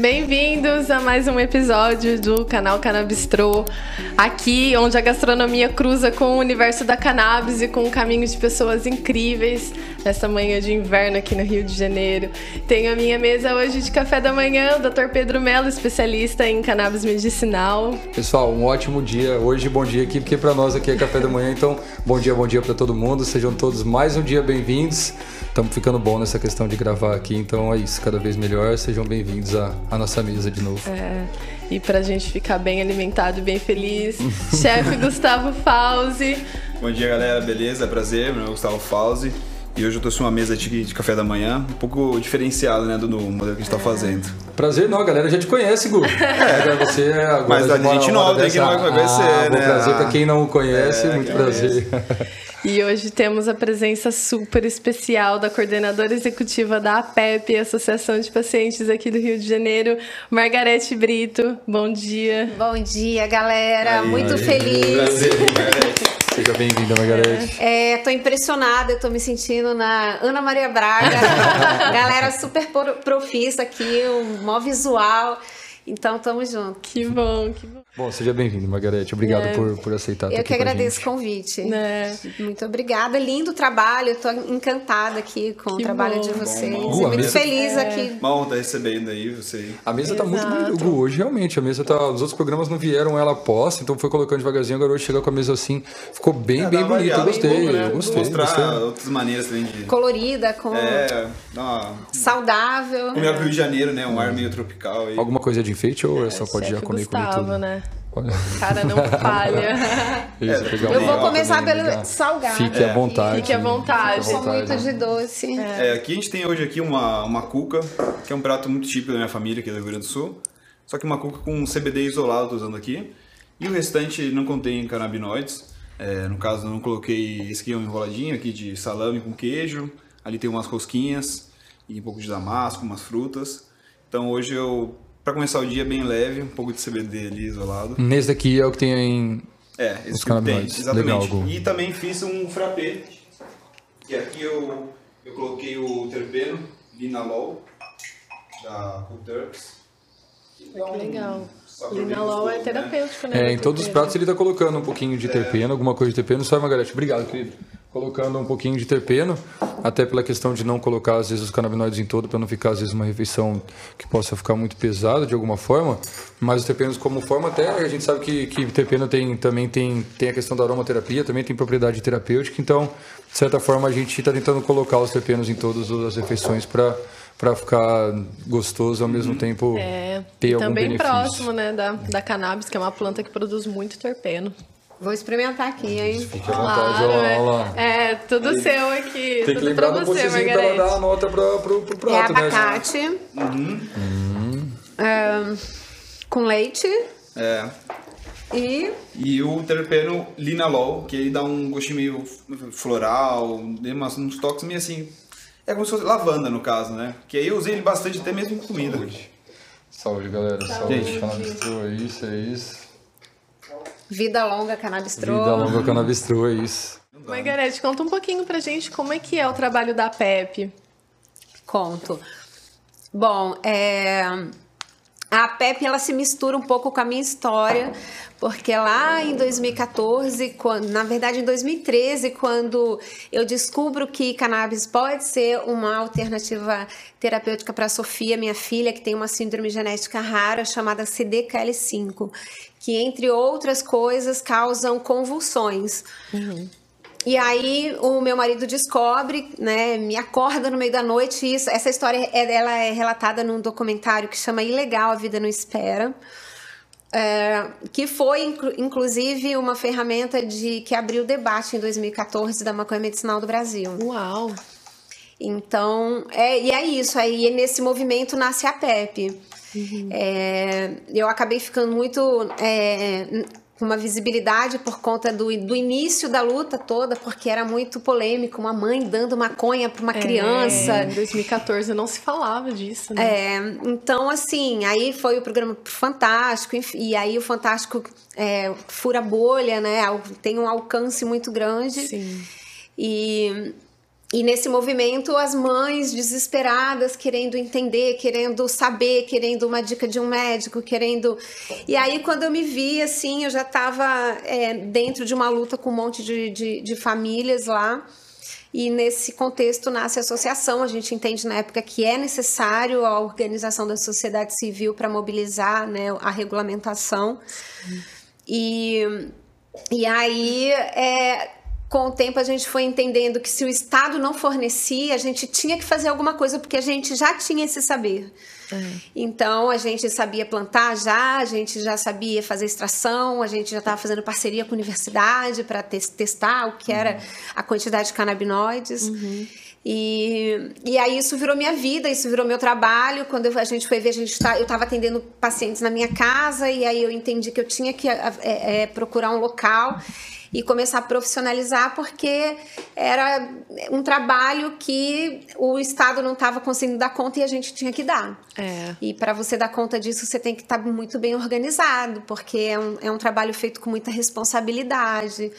Bem-vindos a mais um episódio do canal Cannabistro. Aqui, onde a gastronomia cruza com o universo da cannabis e com o caminho de pessoas incríveis nessa manhã de inverno aqui no Rio de Janeiro. Tenho a minha mesa hoje de café da manhã, o Dr. Pedro Melo, especialista em cannabis medicinal. Pessoal, um ótimo dia. Hoje, bom dia aqui, porque para nós aqui é café da manhã, então bom dia, bom dia para todo mundo. Sejam todos mais um dia bem-vindos. Estamos ficando bom nessa questão de gravar aqui, então é isso, cada vez melhor. Sejam bem-vindos à, à nossa mesa de novo. É, e pra gente ficar bem alimentado e bem feliz, chefe Gustavo Fauzi. Bom dia, galera, beleza? Prazer, meu nome é Gustavo Fauzi. E hoje eu trouxe uma mesa de, de café da manhã, um pouco diferenciada, né, do, do modelo que a gente tá fazendo. Prazer, não, a galera já te conhece, Gu. É, você é agora. Mas a gente nova tem que não vai conhecer, ah, né? Prazer pra quem não o conhece, É, muito prazer. E hoje temos a presença super especial da coordenadora executiva da APEP, Associação de Pacientes aqui do Rio de Janeiro, Margarete Brito. Bom dia. Bom dia, galera. Aí, Muito aí. feliz. Prazer, Margarete. Seja bem-vinda, Margarete. É, tô impressionada, eu tô me sentindo na Ana Maria Braga. galera super pro- profissa aqui, um mó visual. Então, tamo junto. Que bom, que bom. Bom, seja bem-vindo, Margarete. Obrigado É. por, por aceitar Eu aqui que agradeço o convite. Né? Muito obrigada. Lindo trabalho. Eu tô encantada aqui com Que o trabalho bom. de vocês. Bom, bom. Muito mesmo. feliz aqui. Uma honra estar recebendo aí você. A mesa tá muito Exato. bonita, Gu. Hoje, realmente, a mesa tá. Os outros programas não vieram ela posta, então foi colocando devagarzinho. Agora hoje chega com a mesa assim. Ficou bem, É, bem bonito. Eu gostei, pouco, né? eu gostei. Mostrar gostei. outras maneiras também de... Colorida, com É, uma... saudável. Melhor pro Rio de Janeiro, né? Um ar meio tropical aí. Alguma coisa de enfeite ou é só pode já comer comer Gustavo, tudo? né? O cara não falha. Isso, É, pegar Eu vou começar pelo salgado. Fique à vontade. Fique à vontade. Eu Fique à sou muito de doce. É, aqui a gente tem hoje aqui uma, uma cuca, que é um prato muito típico da minha família aqui do Rio Grande do Sul. Só que uma cuca com CBD isolado tô usando aqui. E o restante não contém canabinoides. É, no caso, eu não coloquei esse aqui é um enroladinho aqui de salame com queijo. Ali tem umas rosquinhas e um pouco de damasco, umas frutas. Então hoje eu, para começar o dia bem leve, um pouco de CBD ali isolado. Nesse daqui é o que tem em. É, Os esse que tem, exatamente. Legal, e também fiz um frappé, que aqui eu, eu coloquei o terpeno, linalol, da Cool Turks. que é um Legal. bem Linalol é né? terapêutico, né? É, em todos os pratos ele tá colocando um pouquinho de terpeno, alguma coisa de terpeno. Só, Margarete, obrigado, querido. Colocando um pouquinho de terpeno, até pela questão de não colocar, às vezes, os canabinoides em todo, para não ficar, às vezes, uma refeição que possa ficar muito pesada de alguma forma. Mas os terpenos, como forma, até a gente sabe que, que terpeno tem, também tem, tem a questão da aromaterapia, também tem propriedade terapêutica. Então, de certa forma, a gente está tentando colocar os terpenos em todas as refeições para para ficar gostoso e ao mesmo tempo É, ter e algum também benefício. próximo, né, da, da cannabis, que é uma planta que produz muito terpeno. Vou experimentar aqui, hein? Fique à vontade, Claro, ó, é, ó lá. é, tudo seu aqui. Tem que tudo lembrar pra do você, pra ela dar a nota pra, pro, pro É prato, né? abacate. É, com leite É. e E o terpeno linalol, que ele dá um gostinho meio floral, umas- uns toques meio assim. É como se fosse lavanda no caso, né? Que aí eu usei ele bastante até mesmo em comida. Saúde, galera. Saúde. Gente. Canabistrô, é isso, é isso. Vida longa, canabistrô. Vida longa canabistrô, é isso. Margarete, conta um pouquinho pra gente como é que é o trabalho da PEP. Conto. Bom, é, a PEP ela se mistura um pouco com a minha história, porque lá em 2014, quando, na verdade em 2013, quando eu descubro que cannabis pode ser uma alternativa terapêutica para a Sofia, minha filha, que tem uma síndrome genética rara chamada CDKL5, que entre outras coisas causam convulsões. E aí o meu marido descobre, né, me acorda no meio da noite. e Isso, essa história é, ela é relatada num documentário que chama Ilegal, a vida não espera. É, que foi inclu- inclusive uma ferramenta de que abriu o debate em 2014 da maconha medicinal do Brasil. Uau! Então, é, e é isso. Aí nesse movimento nasce a PEP. É, eu acabei ficando muito é, com uma visibilidade por conta do, do início da luta toda, porque era muito polêmico, uma mãe dando maconha para uma criança. É, em 2014 não se falava disso, né? É, então, assim, aí foi o programa Fantástico, e aí o Fantástico é, fura bolha, né? Tem um alcance muito grande. Sim. E, e nesse movimento, as mães desesperadas, querendo entender, querendo saber, querendo uma dica de um médico, querendo. E aí, quando eu me vi, assim, eu já estava é, dentro de uma luta com um monte de, de, de famílias lá. E nesse contexto nasce a associação. A gente entende na época que é necessário a organização da sociedade civil para mobilizar né, a regulamentação. E, e aí é, com o tempo a gente foi entendendo que se o Estado não fornecia, a gente tinha que fazer alguma coisa porque a gente já tinha esse saber. É. Então a gente sabia plantar já, a gente já sabia fazer extração, a gente já estava fazendo parceria com a universidade para te testar o que era uhum. a quantidade de canabinoides. Uhum. E, e aí isso virou minha vida, isso virou meu trabalho. Quando eu, a gente foi ver, a gente tá, eu estava atendendo pacientes na minha casa e aí eu entendi que eu tinha que é, é, procurar um local e começar a profissionalizar, porque era um trabalho que o Estado não estava conseguindo dar conta e a gente tinha que dar. É. E para você dar conta disso, você tem que estar tá muito bem organizado, porque é um, é um trabalho feito com muita responsabilidade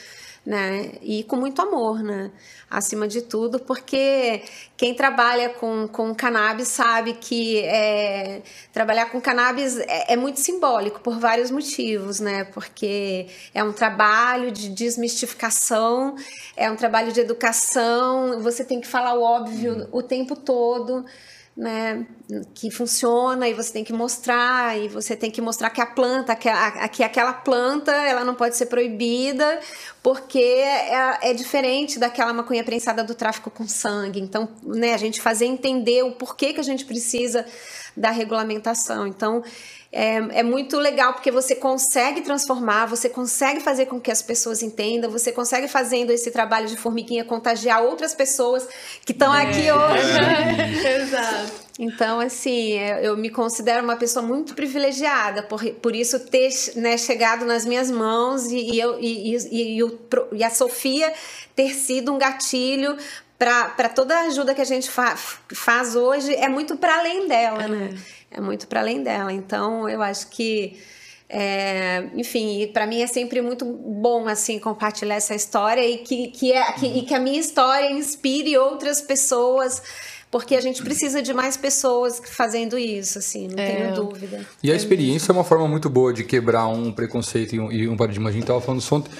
né? E com muito amor, né? Acima de tudo, porque quem trabalha com, com cannabis sabe que é, trabalhar com cannabis é, é, muito simbólico por vários motivos, né? Porque é um trabalho de desmistificação, é um trabalho de educação, você tem que falar o óbvio uhum. o tempo todo né, que funciona e você tem que mostrar e você tem que mostrar que a planta, que, a, que aquela planta ela não pode ser proibida porque é, é, diferente daquela maconha prensada do tráfico com sangue. Então, né, a gente fazer entender o porquê que a gente precisa da regulamentação. Então, é, é, muito legal porque você consegue transformar, você consegue fazer com que as pessoas entendam, você consegue fazendo esse trabalho de formiguinha contagiar outras pessoas que estão é. aqui hoje. Exato. Então, assim, é, eu me considero uma pessoa muito privilegiada por, por isso ter né, chegado nas minhas mãos e, e, eu, e, e, e, e a Sofia ter sido um gatilho para toda a ajuda que a gente fa faz hoje é muito para além dela, né? é. É muito para além dela. Então, eu acho que é, enfim, para mim é sempre muito bom assim compartilhar essa história e que, que, é, que, e que a minha história inspire outras pessoas porque a gente precisa de mais pessoas fazendo isso, assim, não é. tenho dúvida. E a experiência é uma forma muito boa de quebrar um preconceito e um, e um paradigma. A gente estava falando ontem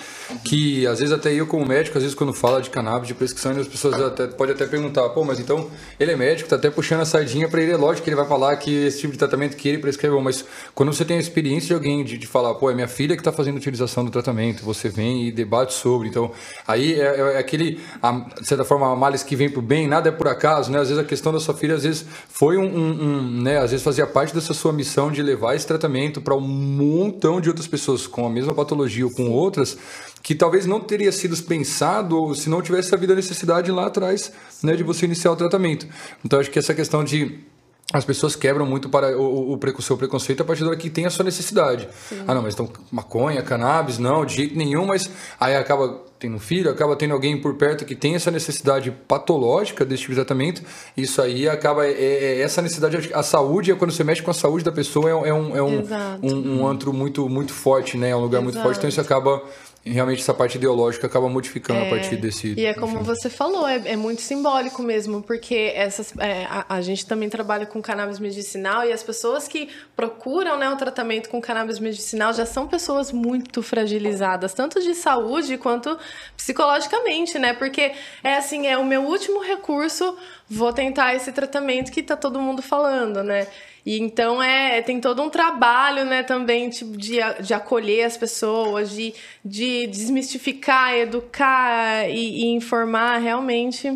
que, às vezes, até eu como médico, às vezes quando fala de cannabis, de prescrição, as pessoas até, podem até perguntar, pô, mas então ele é médico, tá até puxando a sardinha para ele, é lógico que ele vai falar que esse tipo de tratamento que ele prescreve, mas quando você tem a experiência de alguém de, de falar, pô, é minha filha que está fazendo utilização do tratamento, você vem e debate sobre, então, aí é, é aquele, a, de certa forma, a males que vem pro bem, nada é por acaso, né? Às vezes a questão da sua filha às vezes foi um, um, um, né, às vezes fazia parte dessa sua missão de levar esse tratamento para um montão de outras pessoas com a mesma patologia ou com outras que talvez não teria sido pensado se não tivesse havido a necessidade lá atrás, né, de você iniciar o tratamento. Então acho que essa questão de as pessoas quebram muito para o, o, o seu preconceito a partir da hora que tem a sua necessidade. Sim. Ah, não, mas então maconha, cannabis, não, de jeito nenhum, mas aí acaba tendo um filho, acaba tendo alguém por perto que tem essa necessidade patológica desse tipo de tratamento, isso aí acaba, é, é, é essa necessidade, a saúde, é quando você mexe com a saúde da pessoa, é, é um, é um, um, um, antro muito, muito forte, né? É um lugar Exato. muito forte, então isso acaba realmente essa parte ideológica acaba modificando é, a partir desse. E é como enfim. você falou, é, é, muito simbólico mesmo, porque essas, é, a, a, gente também trabalha com cannabis medicinal e as pessoas que procuram né, o tratamento com cannabis medicinal já são pessoas muito fragilizadas, tanto de saúde quanto psicologicamente, né? Porque é assim, é o meu último recurso, vou tentar esse tratamento que tá todo mundo falando, né? E então é, tem todo um trabalho, né, também, tipo, de, de acolher as pessoas, de, de desmistificar, educar e, e informar realmente.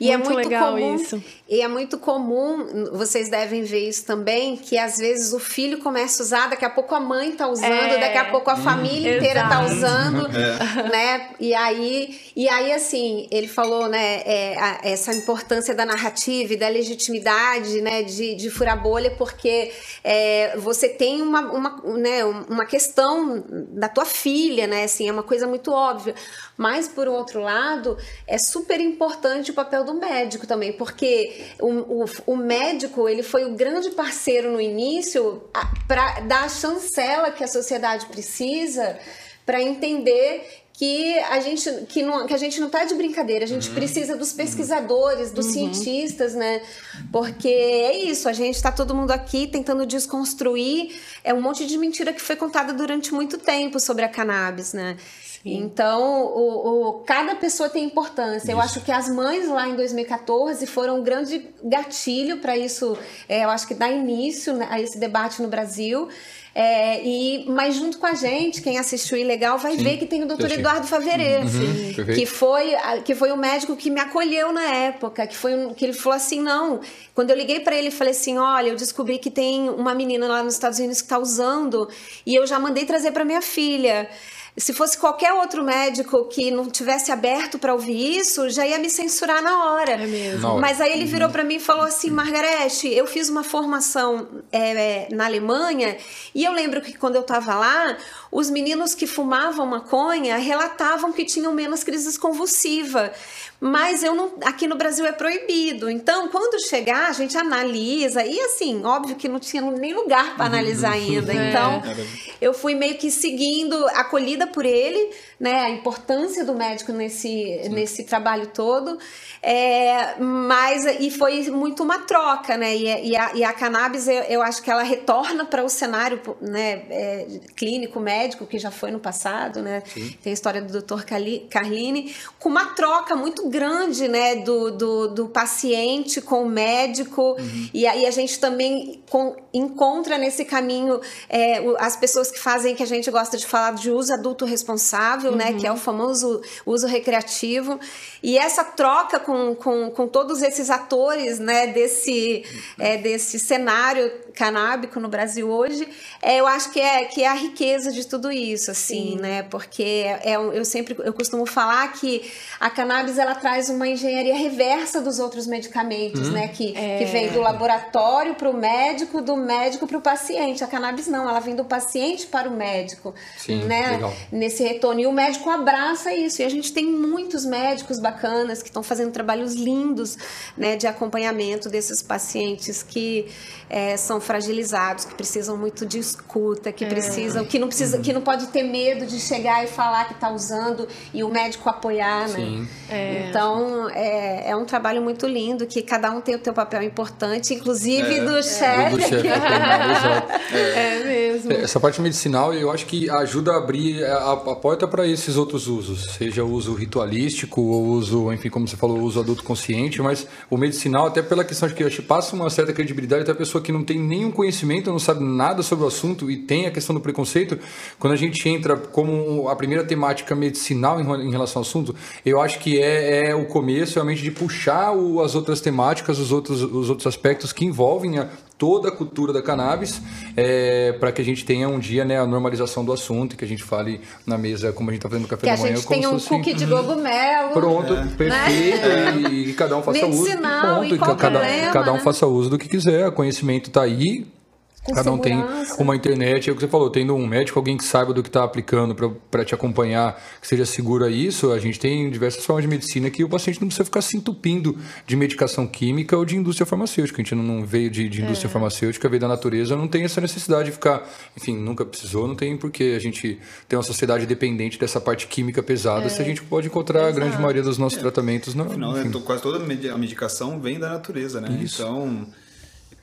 E é muito é muito legal comum, isso. E é muito comum, vocês devem ver isso também, que às vezes o filho começa a usar, daqui a pouco a mãe tá usando, é. daqui a pouco a hum, família inteira tá usando, é. né? E aí, e aí assim, ele falou, né, é, a, essa importância da narrativa e da legitimidade, né, de, de furar bolha, porque é, você tem uma, uma, né, uma questão da tua filha, né, assim, é uma coisa muito óbvia. Mas, por outro lado, é super importante o papel do médico também, porque o, o, o médico ele foi o grande parceiro no início para dar a chancela que a sociedade precisa para entender que a gente que, não, que a gente não tá de brincadeira, a gente uhum. precisa dos pesquisadores, dos uhum. cientistas, né? Porque é isso, a gente está todo mundo aqui tentando desconstruir é um monte de mentira que foi contada durante muito tempo sobre a cannabis, né? Então, o, o, cada pessoa tem importância. Isso. Eu acho que as mães lá em 2014 foram um grande gatilho para isso, é, eu acho que dá início né, a esse debate no Brasil. É, e, mas junto com a gente, quem assistiu Ilegal vai Sim, ver que tem o doutor Eduardo Faverê, uhum, que, foi, que foi o médico que me acolheu na época, que, foi um, que ele falou assim, não... Quando eu liguei para ele, falei assim, olha, eu descobri que tem uma menina lá nos Estados Unidos que está usando e eu já mandei trazer para minha filha. Se fosse qualquer outro médico que não tivesse aberto para ouvir isso, já ia me censurar na hora. É mesmo. Mas aí ele uhum. virou para mim e falou assim: Margarete, eu fiz uma formação é, na Alemanha e eu lembro que quando eu estava lá, os meninos que fumavam maconha relatavam que tinham menos crises convulsivas mas eu não, aqui no Brasil é proibido. Então, quando chegar, a gente analisa. E assim, óbvio que não tinha nem lugar para analisar ainda. É. Então, eu fui meio que seguindo, acolhida por ele, né? A importância do médico nesse, nesse trabalho todo. É, mas e foi muito uma troca, né? E, e, a, e a cannabis, eu, eu, acho que ela retorna para o cenário né, é, clínico, médico, que já foi no passado, né? Sim. Tem a história do Dr. Carline, com uma troca muito grande, né? Do, do, do paciente com o médico. Uhum. E aí a gente também com, encontra nesse caminho é, as pessoas que fazem que a gente gosta de falar de uso adulto responsável, uhum. né? Que é o uhum. famoso uso recreativo. E essa troca com, com, com todos esses atores né, desse, é, desse cenário canábico no Brasil hoje, é, eu acho que é, que é a riqueza de tudo isso, assim, Sim. né? Porque é, eu sempre eu costumo falar que a cannabis ela traz uma engenharia reversa dos outros medicamentos, hum. né? Que, é. que vem do laboratório para o médico, do médico para o paciente. A cannabis não, ela vem do paciente para o médico, Sim, né? Legal. Nesse retorno. E o médico abraça isso. E a gente tem muitos médicos bacanas bacanas, que estão fazendo trabalhos lindos né, de acompanhamento desses pacientes que é, são fragilizados, que precisam muito de escuta, que é. precisam, que não precisa, que não pode ter medo de chegar e falar que está usando e o médico apoiar, né? Sim. É. Então é, é um trabalho muito lindo que cada um tem o seu papel importante, inclusive é. do chefe. É. mesmo. Essa parte medicinal eu acho que ajuda a abrir a, a porta para esses outros usos, seja o uso ritualístico ou uso, enfim, como você falou, o uso adulto consciente, mas o medicinal até pela questão de que eu acho que passa uma certa credibilidade até a pessoa pessoa que não tem nenhum conhecimento, não sabe nada sobre o assunto e tem a questão do preconceito, quando a gente entra como a primeira temática medicinal em relação ao assunto, eu acho que é, é o começo realmente de puxar o, as outras temáticas, os outros, os outros aspectos que envolvem a, toda a cultura da cannabis é, para que a gente tenha um dia né, a normalização do assunto e que a gente fale na mesa como a gente está fazendo no café que da manhã. Que a gente tenha um cookie de cogumelo. Pronto, é. perfeito. Né? E, e, cada um faça Medicinal, uso. Ponto, e cada, cada um né? faça uso do que quiser. O conhecimento está aí com Cada um tem uma internet, é o que você falou, tendo um médico, alguém que saiba do que está aplicando para te acompanhar, que seja seguro a isso, a gente tem diversas formas de medicina que o paciente não precisa ficar se entupindo de medicação química ou de indústria farmacêutica. A gente não veio de, de indústria é. farmacêutica, veio da natureza, não tem essa necessidade de ficar, enfim, nunca precisou, não tem porque a gente tem uma sociedade dependente dessa parte química pesada, é. se a gente pode encontrar Exato. a grande maioria dos nossos é. tratamentos. Não, Afinal, né, quase toda a medicação vem da natureza, né? Isso. Então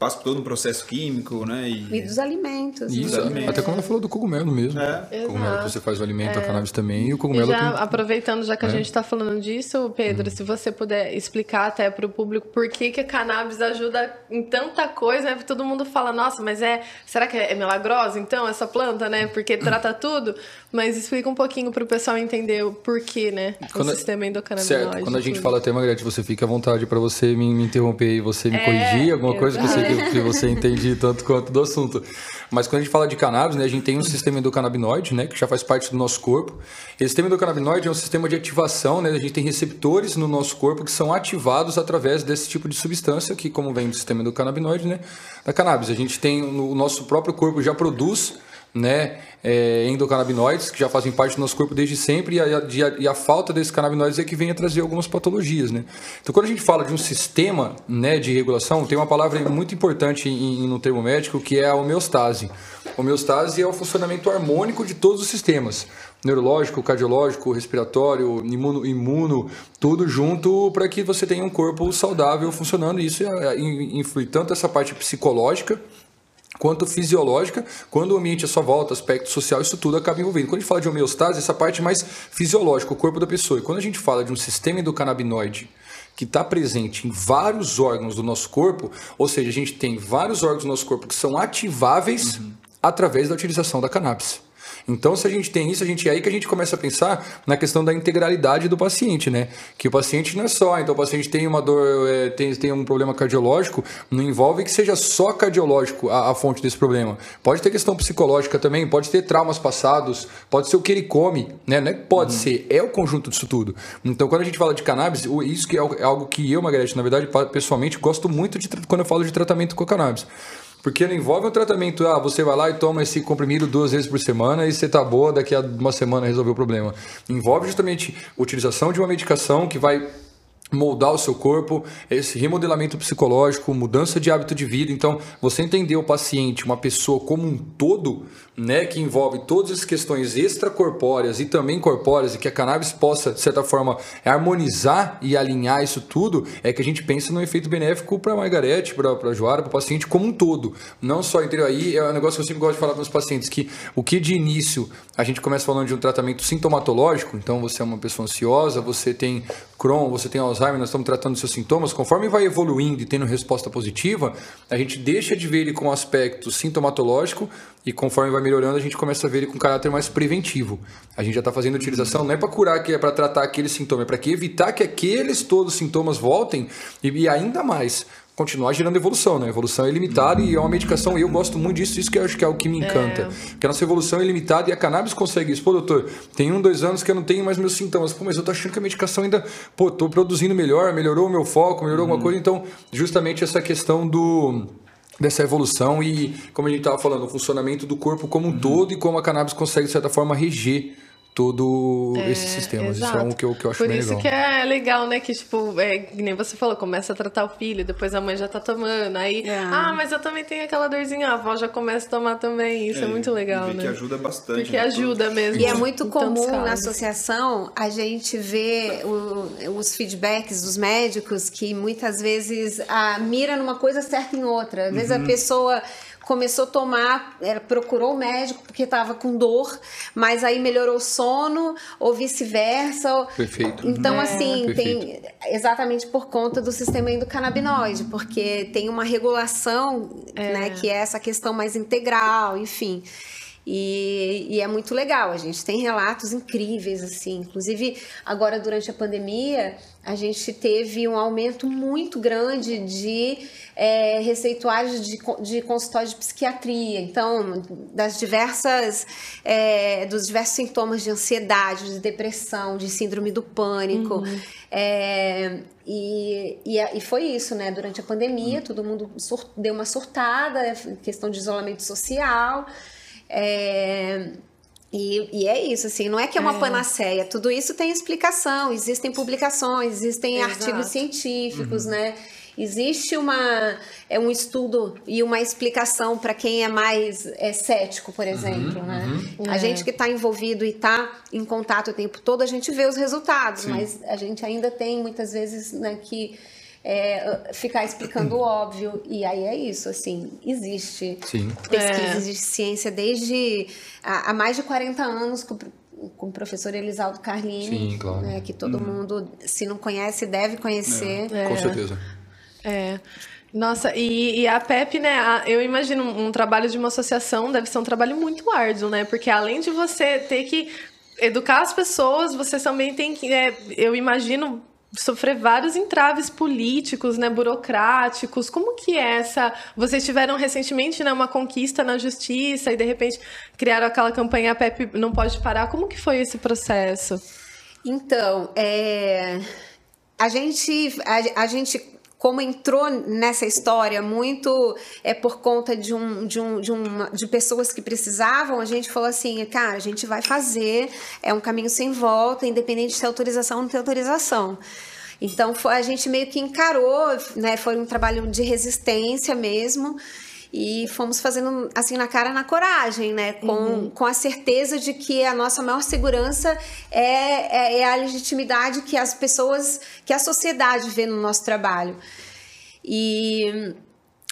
passa por todo um processo químico, né? E, e dos alimentos. Isso, dos alimentos. até como ela falou do cogumelo mesmo. É. Cogumelo que você faz o alimento, é. a cannabis também, e o cogumelo... E já, que... aproveitando, já que é. a gente está falando disso, Pedro, uhum. se você puder explicar até para o público por que, que a cannabis ajuda em tanta coisa, né? Todo mundo fala, nossa, mas é... Será que é milagrosa, então, essa planta, né? Porque trata tudo? Mas explica um pouquinho para o pessoal entender o porquê, né? Quando, o sistema endocannabinoide. Certo, quando a gente tudo. fala até, Margarete, você fica à vontade para você me, me, interromper e você me é, corrigir, alguma coisa que você, que, que você entende tanto quanto do assunto. Mas quando a gente fala de cannabis, né, a gente tem um sistema endocannabinoide, né, que já faz parte do nosso corpo. Esse sistema endocannabinoide é um sistema de ativação, né, a gente tem receptores no nosso corpo que são ativados através desse tipo de substância, que como vem do sistema endocannabinoide, né, da cannabis. A gente tem, o nosso próprio corpo já produz né, é, endocannabinoides, que já fazem parte do nosso corpo desde sempre, e a, e a, falta desses canabinoides é que vem a trazer algumas patologias. Né? Então, quando a gente fala de um sistema né, de regulação, tem uma palavra muito importante em, no termo médico que é a homeostase. Homeostase é o funcionamento harmônico de todos os sistemas. Neurológico, cardiológico, respiratório, imuno, imuno tudo junto para que você tenha um corpo saudável funcionando. E isso é, é, influi tanto essa parte psicológica quanto fisiológica, quando o ambiente à sua volta, aspecto social, isso tudo acaba envolvendo. Quando a gente fala de homeostase, essa parte mais fisiológica, o corpo da pessoa. E quando a gente fala de um sistema endocannabinoide que está presente em vários órgãos do nosso corpo, ou seja, a gente tem vários órgãos do nosso corpo que são ativáveis uhum. através da utilização da cannabis. Então, se a gente tem isso, a gente é aí que a gente começa a pensar na questão da integralidade do paciente, né? Que o paciente não é só, então o paciente tem uma dor, é, tem, tem um problema cardiológico, não envolve que seja só cardiológico a, a, fonte desse problema. Pode ter questão psicológica também, pode ter traumas passados, pode ser o que ele come, né? Não é que pode uhum. ser, é o conjunto disso tudo. Então, quando a gente fala de cannabis, isso que é, é algo que eu, Margarete, na verdade, pessoalmente, gosto muito de quando eu falo de tratamento com cannabis. Porque não envolve um tratamento, ah, você vai lá e toma esse comprimido duas vezes por semana e você tá boa, daqui a uma semana resolveu o problema. Envolve justamente utilização de uma medicação que vai moldar o seu corpo, esse remodelamento psicológico, mudança de hábito de vida. Então, você entender o paciente, uma pessoa como um todo, né, que envolve todas as questões extracorpóreas e também corpóreas, e que a cannabis possa, de certa forma, harmonizar e alinhar isso tudo, é que a gente pensa no efeito benéfico para a Margarete, para a Joara, para o paciente como um todo. Não só, entendeu? Aí é um negócio que eu sempre gosto de falar para os pacientes, que o que de início a gente começa falando de um tratamento sintomatológico, então você é uma pessoa ansiosa, você tem Crohn, você tem Alzheimer, nós estamos tratando seus sintomas, conforme vai evoluindo e tendo resposta positiva, a gente deixa de ver ele com aspecto sintomatológico e conforme vai melhorando, a gente começa a ver ele com caráter mais preventivo. A gente já está fazendo utilização, não é para curar, é para tratar aquele sintoma, é para que evitar que aqueles todos os sintomas voltem e, e ainda mais continuar gerando evolução, né? A evolução é ilimitada e é uma medicação, e eu gosto muito disso, isso que eu acho que é o que me encanta. É. Porque a nossa evolução é ilimitada e a cannabis consegue isso. Pô, doutor, tem um, dois anos que eu não tenho mais meus sintomas. Pô, mas eu tô achando que a medicação ainda, pô, tô produzindo melhor, melhorou o meu foco, melhorou uhum. alguma coisa. Então, justamente essa questão do dessa evolução e, como a gente estava falando, o funcionamento do corpo como um uhum. todo e como a cannabis consegue, de certa forma, reger todo é, esses sistemas. Exato. Isso é um que eu, que eu acho Por bem isso legal. que é legal, né? Que, tipo, é, nem você falou, começa a tratar o filho, depois a mãe já tá tomando. Aí, é. ah, mas eu também tenho aquela dorzinha, a avó já começa a tomar também. Isso é, é muito legal, né? Que ajuda bastante. Porque né? ajuda mesmo. E é muito comum na associação a gente ver o, os feedbacks dos médicos que muitas vezes a mira numa coisa certa em outra. Às vezes uhum. a pessoa começou a tomar, ela procurou o médico porque estava com dor, mas aí melhorou o sono, ou vice-versa. Perfeito. Então, é, assim, perfeito. tem exatamente por conta do sistema endocannabinoide, porque tem uma regulação, é. né, que é essa questão mais integral, enfim. E, e, é muito legal, a gente tem relatos incríveis, assim. Inclusive, agora durante a pandemia, a gente teve um aumento muito grande de é, receituários de, de consultório de psiquiatria. Então, das diversas, é, dos diversos sintomas de ansiedade, de depressão, de síndrome do pânico. Uhum. É, e, e, e, foi isso, né? Durante a pandemia, uhum. todo mundo sur, deu uma surtada, questão de isolamento social. É, e, e, é isso, assim, não é que é uma é. panaceia, tudo isso tem explicação, existem publicações, existem Exato. artigos científicos, uhum. né? Existe uma, é um estudo e uma explicação para quem é mais é, cético, por uhum, exemplo. Uhum, né? Uhum. A é. gente que está envolvido e está em contato o tempo todo, a gente vê os resultados, Sim. mas a gente ainda tem muitas vezes né, que é, ficar explicando o óbvio. E aí é isso, assim, existe Sim. pesquisas é. de ciência desde há, há, mais de 40 anos com, com o professor Elisaldo Carlini, Sim, claro. né, que todo hum. mundo, se não conhece, deve conhecer. É, com certeza. É. Nossa, e, e, a PEP, né? A, eu imagino um, um trabalho de uma associação deve ser um trabalho muito árduo, né? Porque além de você ter que educar as pessoas, você também tem que, é, eu imagino, sofrer vários entraves políticos, né, burocráticos. Como que é essa? Vocês tiveram recentemente, né, uma conquista na justiça e de repente criaram aquela campanha PEP não pode parar. Como que foi esse processo? Então, é... a gente a, a gente como entrou nessa história muito é por conta de um, de um, de uma, de pessoas que precisavam, a gente falou assim, cara, a gente vai fazer, é um caminho sem volta, independente de ter autorização ou não ter autorização. Então foi, a gente meio que encarou, né? Foi um trabalho de resistência mesmo. E fomos fazendo assim na cara na coragem, né? Com, uhum. com a certeza de que a nossa maior segurança é, é, é, a legitimidade que as pessoas, que a sociedade vê no nosso trabalho. E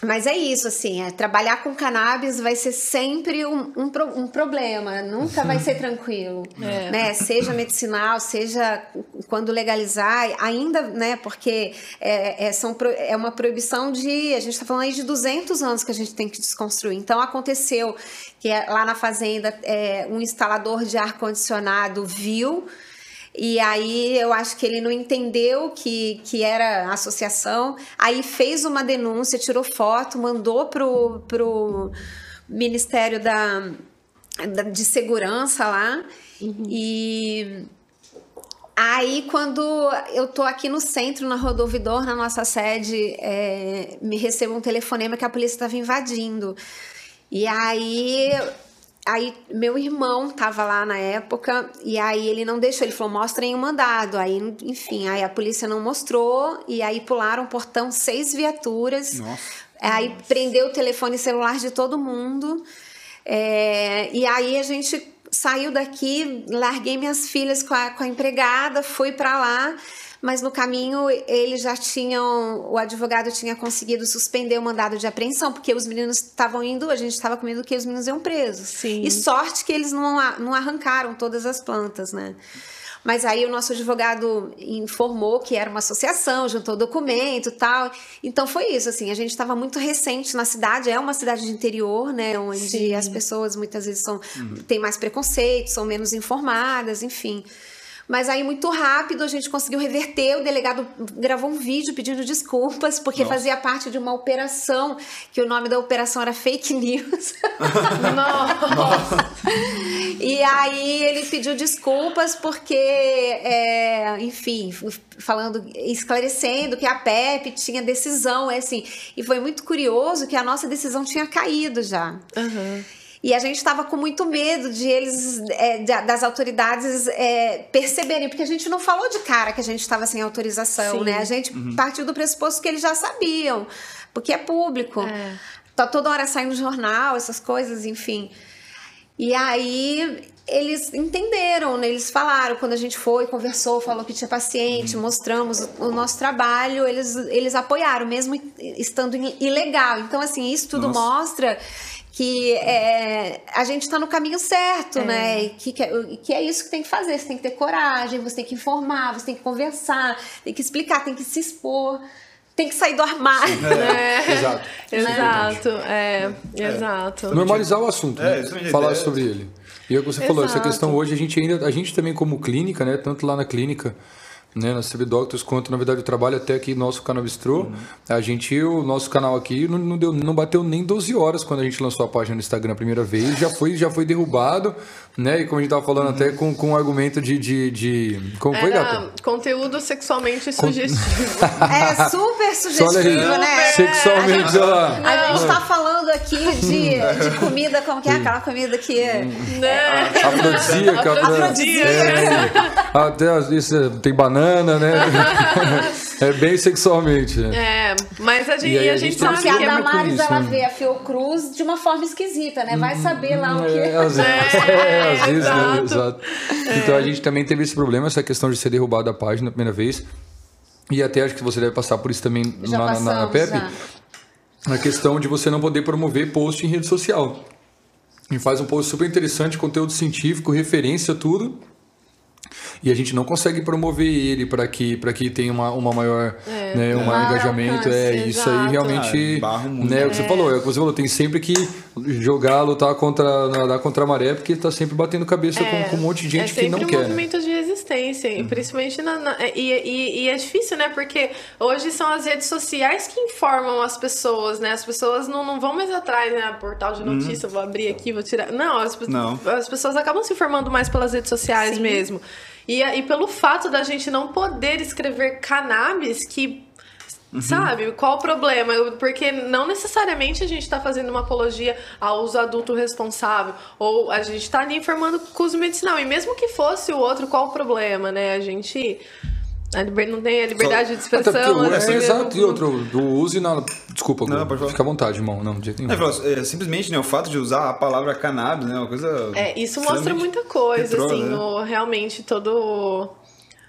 mas é isso, assim, é, trabalhar com cannabis vai ser sempre um, um, um problema, nunca vai ser tranquilo, é. né? Seja medicinal, seja quando legalizar, ainda, né? Porque é, é, são, é uma proibição de, a gente está falando aí de 200 anos que a gente tem que desconstruir. Então, aconteceu que é, lá na fazenda, é, um instalador de ar-condicionado viu e aí eu acho que ele não entendeu que, que era associação. Aí fez uma denúncia, tirou foto, mandou pro, pro Ministério da, da de Segurança lá. Uhum. E aí, quando eu tô aqui no centro, na Rodovidor, na nossa sede, é, me recebo um telefonema que a polícia estava invadindo. E aí Aí meu irmão tava lá na época e aí ele não deixou, ele falou: "Mostrem o mandado". Aí, enfim, aí a polícia não mostrou e aí pularam o portão seis viaturas. Nossa. Aí Nossa. prendeu o telefone celular de todo mundo. É, e aí a gente saiu daqui, larguei minhas filhas com a, com a empregada, fui para lá mas no caminho eles já tinham, o advogado tinha conseguido suspender o mandado de apreensão, porque os meninos estavam indo, a gente estava com medo que os meninos iam presos. Sim. E sorte que eles não, não arrancaram todas as plantas, né? Mas aí o nosso advogado informou que era uma associação, juntou documento e tal. Então foi isso, assim, a gente estava muito recente na cidade, é uma cidade de interior, né, onde Sim. as pessoas muitas vezes são, uhum. têm mais preconceito, são menos informadas, enfim. Mas aí, muito rápido, a gente conseguiu reverter. O delegado gravou um vídeo pedindo desculpas, porque Nossa. fazia parte de uma operação, que o nome da operação era fake news. Nossa! e aí ele pediu desculpas porque, é, enfim, falando, esclarecendo que a PEP tinha decisão, é assim. E foi muito curioso que a nossa decisão tinha caído já. Uhum. E a gente estava com muito medo de eles, é, de, das autoridades é, perceberem, porque a gente não falou de cara que a gente estava sem autorização, Sim. né? A gente uhum. partiu do pressuposto que eles já sabiam, porque é público. É. Tá toda hora saindo no jornal, essas coisas, enfim. E aí eles entenderam, né? eles falaram quando a gente foi, conversou, falou que tinha paciente, uhum. mostramos o, o, nosso trabalho, eles, eles apoiaram, mesmo estando ilegal. Então, assim, isso tudo Nossa. mostra que é, a gente está no caminho certo, é. né? E que, que é isso que tem que fazer. Você tem que ter coragem, você tem que informar, você tem que conversar, tem que explicar, tem que se expor. Tem que sair do armário. É. É. Exato. Exato. É, exato. Normalizar o assunto, né? falar sobre ele. E é o que você Exato. falou, essa questão hoje a gente ainda, a gente também como clínica, né, tanto lá na clínica né, na CB Doctors, quanto na verdade o trabalho até aqui nosso canal Bistrô. Uhum. A gente, o nosso canal aqui não, não, deu, não bateu nem 12 horas quando a gente lançou a página no Instagram a primeira vez, já foi, já foi derrubado, né? E como a gente tava falando uhum. até com, com um argumento de, de, de... Como Era foi, gata? Conteúdo sexualmente sugestivo. é super sugestivo, né? Sexualmente, olha lá. A gente tá falando aqui de, de comida, como que é aquela comida que... É, né? Afrodisíaca. Afrodisíaca. É, até isso, tem banana banana, né? é bem sexualmente. É, mas a gente, a, a gente sabe que a Damares ela né? vê a Fiocruz de uma forma esquisita, né? Vai saber lá o que. É, às vezes, é, às vezes né? Exato. Então a gente também teve esse problema, essa questão de ser derrubado da página a primeira vez. E até acho que você deve passar por isso também já na, passamos, na, na PEP. Já. A questão de você não poder promover post em rede social. E faz um post super interessante, conteúdo científico, referência, tudo e a gente não consegue promover ele para que para que tenha uma, uma maior é, né, um maior engajamento alcance, é isso exato. aí realmente ah, né, é. o que você falou é o que você falou tem sempre que jogar lutar contra nadar contra a maré porque está sempre batendo cabeça com, é, com, um monte de gente é que não um quer né? movimento de resistência uhum. principalmente na, na e, e, e, é difícil né porque hoje são as redes sociais que informam as pessoas né as pessoas não, não vão mais atrás né portal de notícia uhum. vou abrir aqui vou tirar não as, não as pessoas acabam se informando mais pelas redes sociais Sim. mesmo e, e pelo fato da gente não poder escrever cannabis, que Uhum. Sabe? Qual o problema? Porque não necessariamente a gente está fazendo uma apologia ao uso adulto responsável. Ou a gente está ali informando com uso medicinal. E mesmo que fosse o outro, qual o problema, né? A gente A liber... Não tem a liberdade de Até expressão. porque o- assim, é, exato, e outro, do uso e na. Desculpa, Não, Gu, pode falar. fica à vontade, irmão. Não, de jeito É, nenhum. falou, é, simplesmente, né, o fato de usar a palavra cannabis, né, uma coisa... É, isso mostra muita coisa, retrô, assim, né? o- realmente todo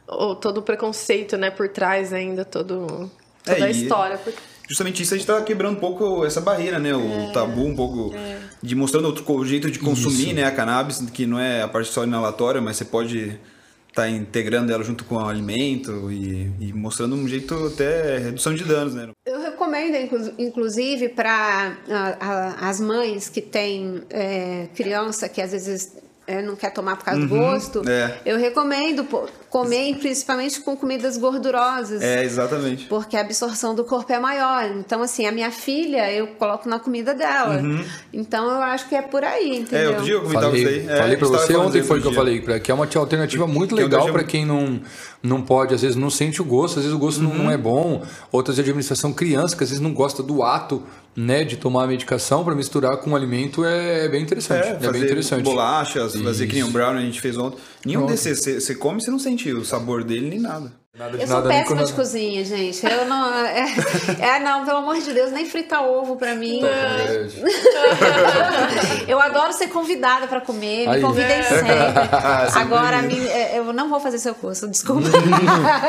o, todo o preconceito, né, por trás ainda, todo, É, toda a e- história. por- Justamente isso a gente tá quebrando um pouco essa barreira, né? O É. tabu um pouco de mostrando outro jeito de consumir, né? A cannabis, que não é a parte só inalatória, mas você pode estar integrando ela junto com o alimento e, e mostrando um jeito até redução de danos, né? Eu recomendo, inclu- inclusive, para as mães que têm é, criança que às vezes é, não quer tomar por causa do gosto, é. eu recomendo pô, comer principalmente com comidas gordurosas. É, exatamente. Porque a absorção do corpo é maior. Então, assim, a minha filha, eu coloco na comida dela. Então, eu acho que é por aí, É, entendeu? outro dia eu comentava Falei, isso aí. É, falei pra você ontem isso foi outro que eu falei, que é uma alternativa muito legal deixo- para quem não, não pode, às vezes não sente o gosto, às vezes o gosto não, Uhum. não é bom. Outras de administração, criança que às vezes não gosta do ato, né, de tomar a medicação para misturar com o alimento é bem interessante. É, É, fazer bem interessante. bolachas, fazer que nem o Isso. brownie a gente fez ontem. Nenhum Pronto. desses você- você come e você não sente o sabor dele nem nada. Nada de Eu sou nada, nem péssima de nada. cozinha, gente. Eu não. É, é, não, pelo amor de Deus, nem fritar ovo pra mim. É. Eu adoro ser convidada pra comer, me Aí. convidem sempre. Sempre Agora, isso. me- é, eu não vou fazer seu curso, desculpa.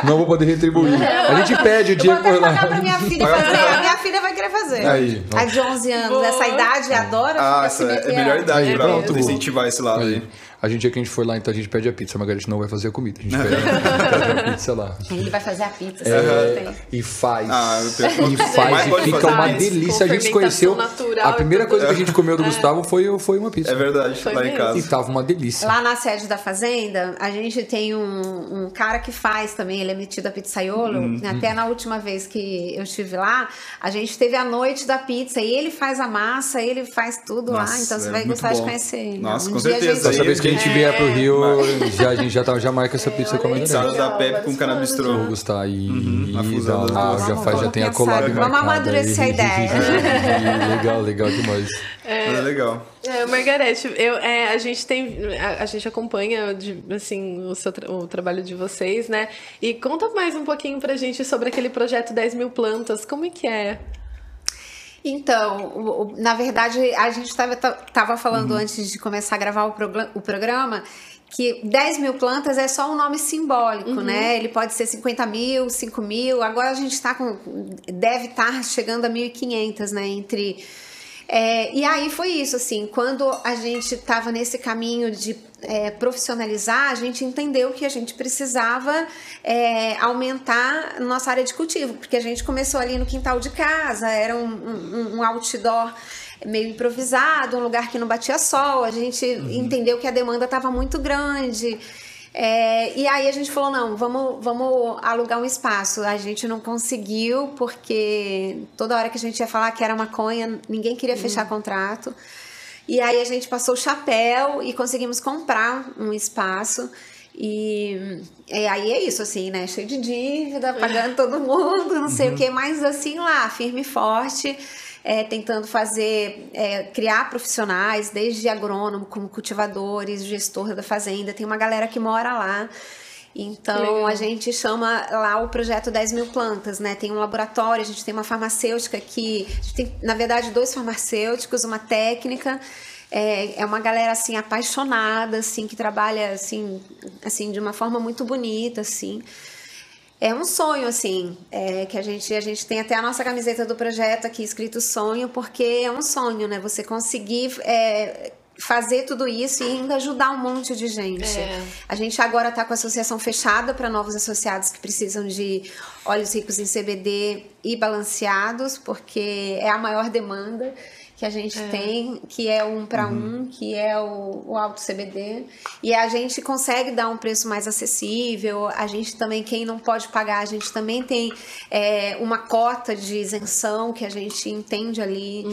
Não vou poder retribuir. A gente pede o Eu vou dia até por pagar lá. pra minha filha fazer. A minha filha vai querer fazer. Aí. A de 11 anos, Boa. essa idade, adora Ah, essa é a melhor idade Aí, pra incentivar esse lado aí. Aí. A gente, dia que a gente for lá, então a gente pede a pizza. A Margarete não vai fazer a comida. A gente pede, pede a pizza lá. Ele vai fazer a pizza, É, e faz. Ah, eu tenho- e faz, e fica uma delícia. A gente se conheceu. A primeira coisa que a gente comeu do Gustavo foi, foi uma pizza. É verdade, Foi lá em mesmo. casa. E tava uma delícia. Lá na sede da fazenda, a gente tem um, um cara que faz também, ele é metido a pizzaiolo. Uhum. Até na última vez que eu estive lá, a gente teve a noite da pizza e ele faz a massa, ele faz tudo lá, Nossa, então você é vai gostar de bom. conhecer. ele. Nossa, um com dia a certeza. gente- Próxima vez que a gente É. vier pro Rio, já, a gente já, tá, já marca essa pizza com a aí. Margarete. Salada da Pepe com canabistrô. Vou gostar e, Uhum, a fusão dá- das ah, duas. já, faz, já tem a collab vamos amadurecer a ideia. legal, legal demais. É legal. É, Margarete, eu, é, a gente tem, a, a gente acompanha de- assim o, seu tra- o trabalho de vocês, né? E conta mais um pouquinho pra gente sobre aquele projeto 10 mil plantas, como é que é? Então, o- o- na verdade, a gente estava falando Uhum. antes de começar a gravar o, o programa que 10 mil plantas é só um nome simbólico, né? Ele pode ser 50 mil, 5 mil. Agora a gente está com. deve estar chegando a 1.500, né? Entre. É, e aí foi isso, assim, quando a gente estava nesse caminho de é, profissionalizar, a gente entendeu que a gente precisava é, aumentar nossa área de cultivo, porque a gente começou ali no quintal de casa, era um, um, um outdoor meio improvisado, um lugar que não batia sol, a gente entendeu que a demanda estava muito grande. É, e aí a gente falou, não, vamos, vamos alugar um espaço. A gente não conseguiu, porque toda hora que a gente ia falar que era maconha, ninguém queria fechar contrato. E aí a gente passou o chapéu e conseguimos comprar um espaço. E, e aí é isso, assim, né? Cheio de dívida, pagando todo mundo, não sei o que, mas assim lá, firme e forte, é, tentando fazer, é, criar profissionais, desde agrônomo, como cultivadores, gestor da fazenda. Tem uma galera que mora lá. Então a gente chama lá o projeto 10 mil plantas, né? Tem um laboratório, a gente tem uma farmacêutica que. A gente tem, na verdade, dois farmacêuticos, uma técnica. É, é uma galera assim apaixonada, assim, que trabalha assim, assim, de uma forma muito bonita, assim. É um sonho, assim, é, que a gente, a gente tem até a nossa camiseta do projeto aqui escrito sonho, porque é um sonho, né? Você conseguir é, fazer tudo isso e ainda ajudar um monte de gente. É. A gente agora está com a associação fechada para novos associados que precisam de óleos ricos em CBD e balanceados, porque é a maior demanda que a gente tem, que é um para um, que é o, o alto CBD. E a gente consegue dar um preço mais acessível. A gente também, quem não pode pagar, a gente também tem é, uma cota de isenção que a gente entende ali.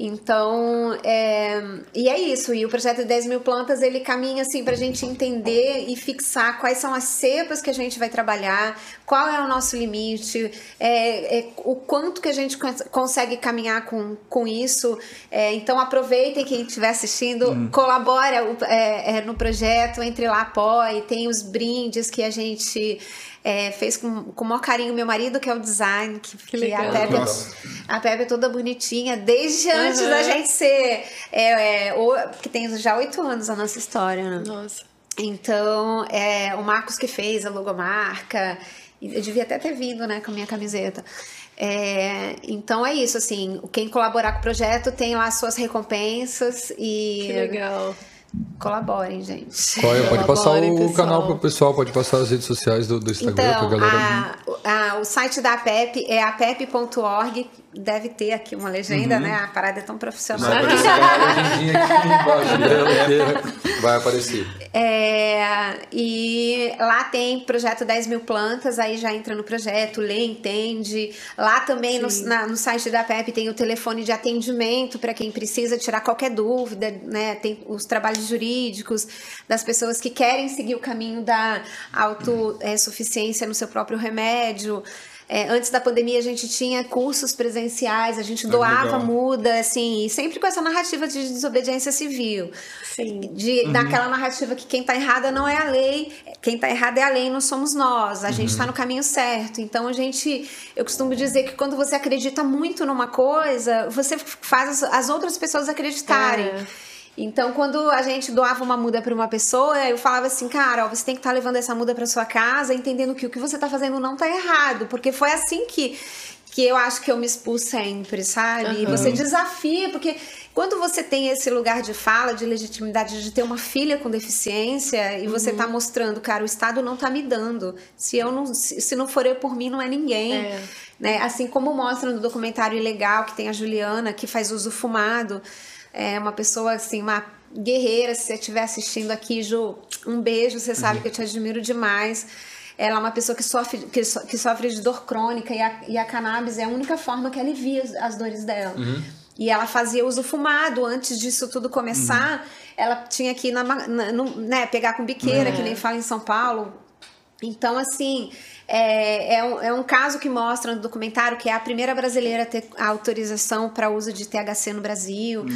Então, é, e é isso. E o projeto de 10 mil plantas, ele caminha assim para a gente entender e fixar quais são as cepas que a gente vai trabalhar, qual é o nosso limite, é, é, o quanto que a gente cons- consegue caminhar com, com isso. É, então, aproveitem quem estiver assistindo, colabora o- é, é, no projeto, entre lá, apoie, tem os brindes que a gente É, fez com, com o maior carinho meu marido, que é o design, que, que legal. a Pepe, Nossa. a Pepe é toda bonitinha, desde antes Uhum. da gente ser. É, é, o- que tem já oito anos a nossa história, né? Nossa. Então, é, o Marcos que fez a logomarca, e eu devia até ter vindo, né, com a minha camiseta. É, então é isso, assim, quem colaborar com o projeto tem lá suas recompensas e Que legal. Colaborem, gente. Qual é? Pode passar o pessoal. canal pro pessoal, pode passar as redes sociais do, do Instagram Então, galera. a- a- o site da APEP é apep.org, deve ter aqui uma legenda, né? A parada é tão profissional. Vai aparecer uma legendinha aqui embaixo dela, que vai aparecer. É, e lá tem projeto 10 mil plantas, aí já entra no projeto, lê, entende. Lá também no, na- no site da PEP tem o telefone de atendimento para quem precisa tirar qualquer dúvida, né? Tem os trabalhos jurídicos das pessoas que querem seguir o caminho da autossuficiência no seu próprio remédio. É, antes da pandemia a gente tinha cursos presenciais, a gente doava muda, assim, e sempre com essa narrativa de desobediência civil Sim. de, daquela narrativa que quem tá errada não é a lei, quem tá errado é a lei, não somos nós, a gente tá no caminho certo. Então a gente, eu costumo dizer que quando você acredita muito numa coisa, você faz as, as outras pessoas acreditarem. É. Então, quando a gente doava uma muda para uma pessoa, eu falava assim, cara, ó, você tem que estar levando essa muda para sua casa, entendendo que o que você está fazendo não tá errado, porque foi assim que que eu acho que eu me expus sempre, sabe? E Aham. você desafia, porque quando você tem esse lugar de fala, de legitimidade, de ter uma filha com deficiência e você tá mostrando, cara, o Estado não tá me dando. Se eu não, se, se não for eu por mim, não é ninguém. É. Né? Assim como mostra no documentário Ilegal, que tem a Juliana, que faz uso fumado. É uma pessoa, assim, uma guerreira. Se você estiver assistindo aqui, Ju, um beijo. Você sabe que eu te admiro demais. Ela é uma pessoa que sofre, que, so- que sofre de dor crônica e a, e a cannabis é a única forma que alivia as, as dores dela. E ela fazia uso fumado. Antes disso tudo começar, ela tinha que ir na, na- no- né, pegar com biqueira, que nem fala em São Paulo. Então, assim, é, é, um, é um caso que mostra no documentário que é a primeira brasileira a ter a autorização para uso de THC no Brasil.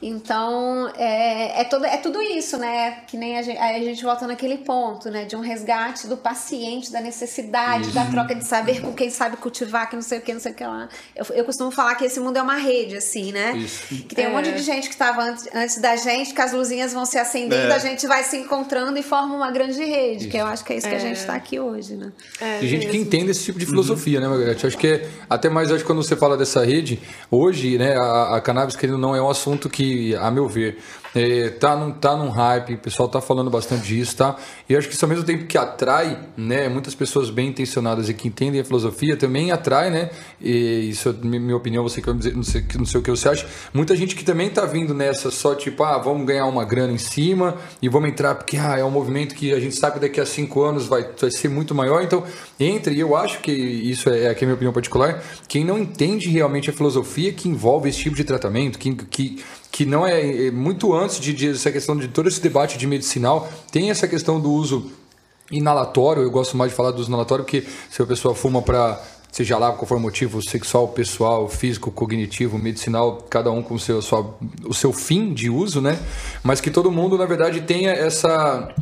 Então, é, é, todo, é tudo isso, né? Que nem a gente, aí a gente volta naquele ponto, né? De um resgate do paciente, da necessidade, da troca de saber com quem sabe cultivar, que não sei o que, não sei o que lá. Eu, eu costumo falar que esse mundo é uma rede, assim, né? Isso. Que tem um É. monte de gente que estava antes, antes da gente, que as luzinhas vão se acendendo, É. a gente vai se encontrando e forma uma grande rede, que eu acho que é isso que a É. gente está aqui hoje, né? É Tem gente que mesmo. entende esse tipo de filosofia, né, Margarete? Acho que é, até mais acho que quando você fala dessa rede, hoje, né, a, a cannabis querendo não é um assunto que, a meu ver, é, tá, num, tá num hype, o pessoal tá falando bastante disso, tá? E acho que isso ao mesmo tempo que atrai, né, muitas pessoas bem intencionadas e que entendem a filosofia, também atrai, né? E isso é mi- minha opinião, você que vai me dizer, não sei, não sei o que você acha. Muita gente que também tá vindo nessa só tipo, ah, vamos ganhar uma grana em cima e vamos entrar porque ah, é um movimento que a gente sabe daqui a cinco anos vai, vai ser muito maior, então entre, e eu acho que isso é, é aqui a minha opinião particular, quem não entende realmente a filosofia que envolve esse tipo de tratamento, que, que, que não é, é muito antes de, de essa questão de todo esse debate de medicinal, tem essa questão do uso inalatório, eu gosto mais de falar do uso inalatório, porque se a pessoa fuma para seja lá qual for o motivo, sexual, pessoal, físico, cognitivo, medicinal, cada um com o seu, sua, o seu fim de uso, né? Mas que todo mundo, na verdade, tenha essa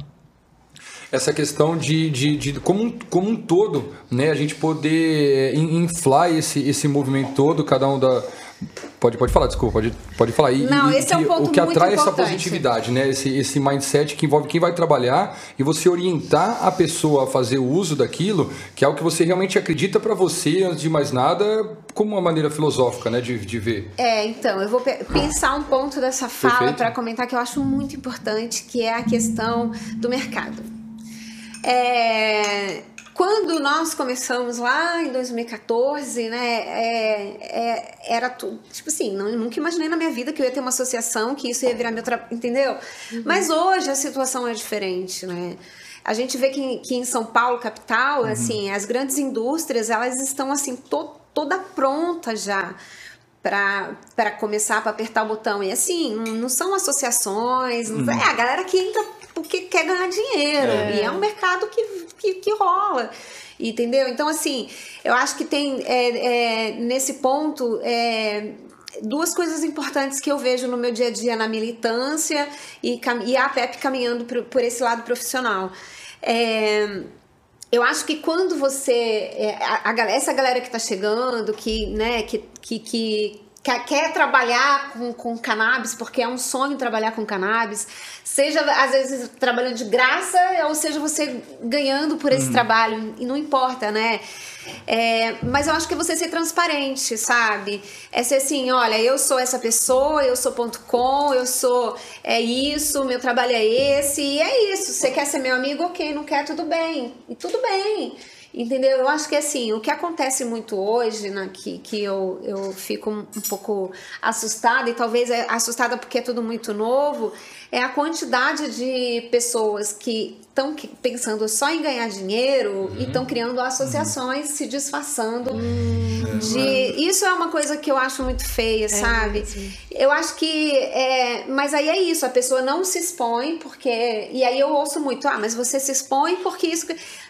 essa questão de, de, de como, um, como um todo, né? A gente poder in- inflar esse, esse movimento todo, cada um da. Pode, pode falar, desculpa, pode, pode falar. E, Não, e esse é um ponto O que atrai essa importante. positividade, né? Esse, esse mindset que envolve quem vai trabalhar e você orientar a pessoa a fazer o uso daquilo, que é o que você realmente acredita para você, antes de mais nada, como uma maneira filosófica, né? De, de ver. É, então, eu vou pe- pensar um ponto dessa fala para comentar que eu acho muito importante, que é a questão do mercado. É, quando nós começamos lá em 2014, né, é, é, era tudo, tipo assim, não, nunca imaginei na minha vida que eu ia ter uma associação, que isso ia virar meu trabalho, entendeu? Mas hoje a situação é diferente, né? A gente vê que, que em São Paulo, capital, assim, as grandes indústrias, elas estão assim, to, toda pronta já para começar para apertar o botão. E assim, não, são associações, não- é a galera que entra porque quer ganhar dinheiro. E é um mercado que, que, que rola. Entendeu? Então, assim, eu acho que tem é, é, nesse ponto. é, Duas coisas importantes que eu vejo no meu dia a dia na militância e, e a PEP caminhando por, por esse lado profissional. É, eu acho que quando você. é, a, a, essa galera que está chegando, que, né, que, que, que quer, quer trabalhar com, com cannabis, porque é um sonho trabalhar com cannabis, seja às vezes trabalhando de graça, ou seja você ganhando por esse uhum. trabalho, e não importa, né? É, mas eu acho que é você ser transparente, sabe? É ser assim, olha, eu sou essa pessoa, eu sou ponto .com, eu sou é isso, meu trabalho é esse, e é isso. Você quer ser meu amigo, ok, não quer, tudo bem. E tudo bem. Entendeu? Eu acho que assim, o que acontece muito hoje, né, que, que eu, eu fico um, pouco assustada, e talvez é assustada porque é tudo muito novo, é a quantidade de pessoas que estão pensando só em ganhar dinheiro uhum. e estão criando associações uhum. se disfarçando uhum. de. Isso é uma coisa que eu acho muito feia, é sabe? Mesmo. Eu acho que. É... Mas aí é isso, a pessoa não se expõe porque. E aí eu ouço muito, ah, mas você se expõe porque isso.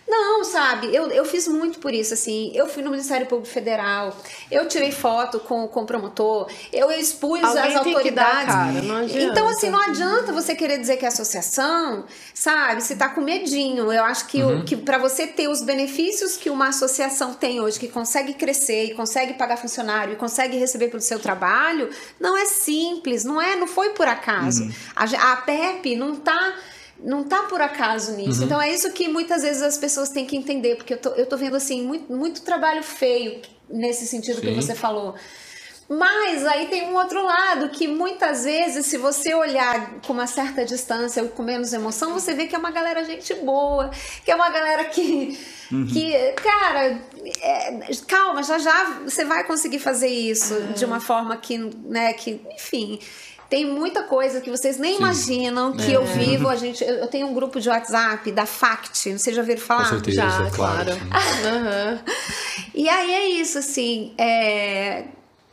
Não, sabe? Eu, eu fiz muito por isso, assim. Eu fui no Ministério Público Federal, eu tirei foto com, com o promotor, eu expus Alguém as autoridades. Cara. Então, assim, não adianta você querer dizer que é associação, sabe? Se tá com medinho. Eu acho que, uhum. que para você ter os benefícios que uma associação tem hoje, que consegue crescer e consegue pagar funcionário e consegue receber pelo seu trabalho, não é simples, não é, não foi por acaso. Uhum. A, a PEP não tá não tá por acaso nisso. Uhum. Então é isso que muitas vezes as pessoas têm que entender, porque eu tô, eu tô vendo assim muito, muito trabalho feio nesse sentido Sim. que você falou. Mas aí tem um outro lado que muitas vezes, se você olhar com uma certa distância ou com menos emoção, você vê que é uma galera gente boa, que é uma galera que, uhum. que cara, é, calma, já já você vai conseguir fazer isso uhum. de uma forma que, né, que, enfim. Tem muita coisa que vocês nem Sim. imaginam que é. eu vivo. A gente, eu tenho um grupo de WhatsApp da FACT, não sei já ouviram falar? Com certeza, já, claro. uhum. E aí é isso, assim, é,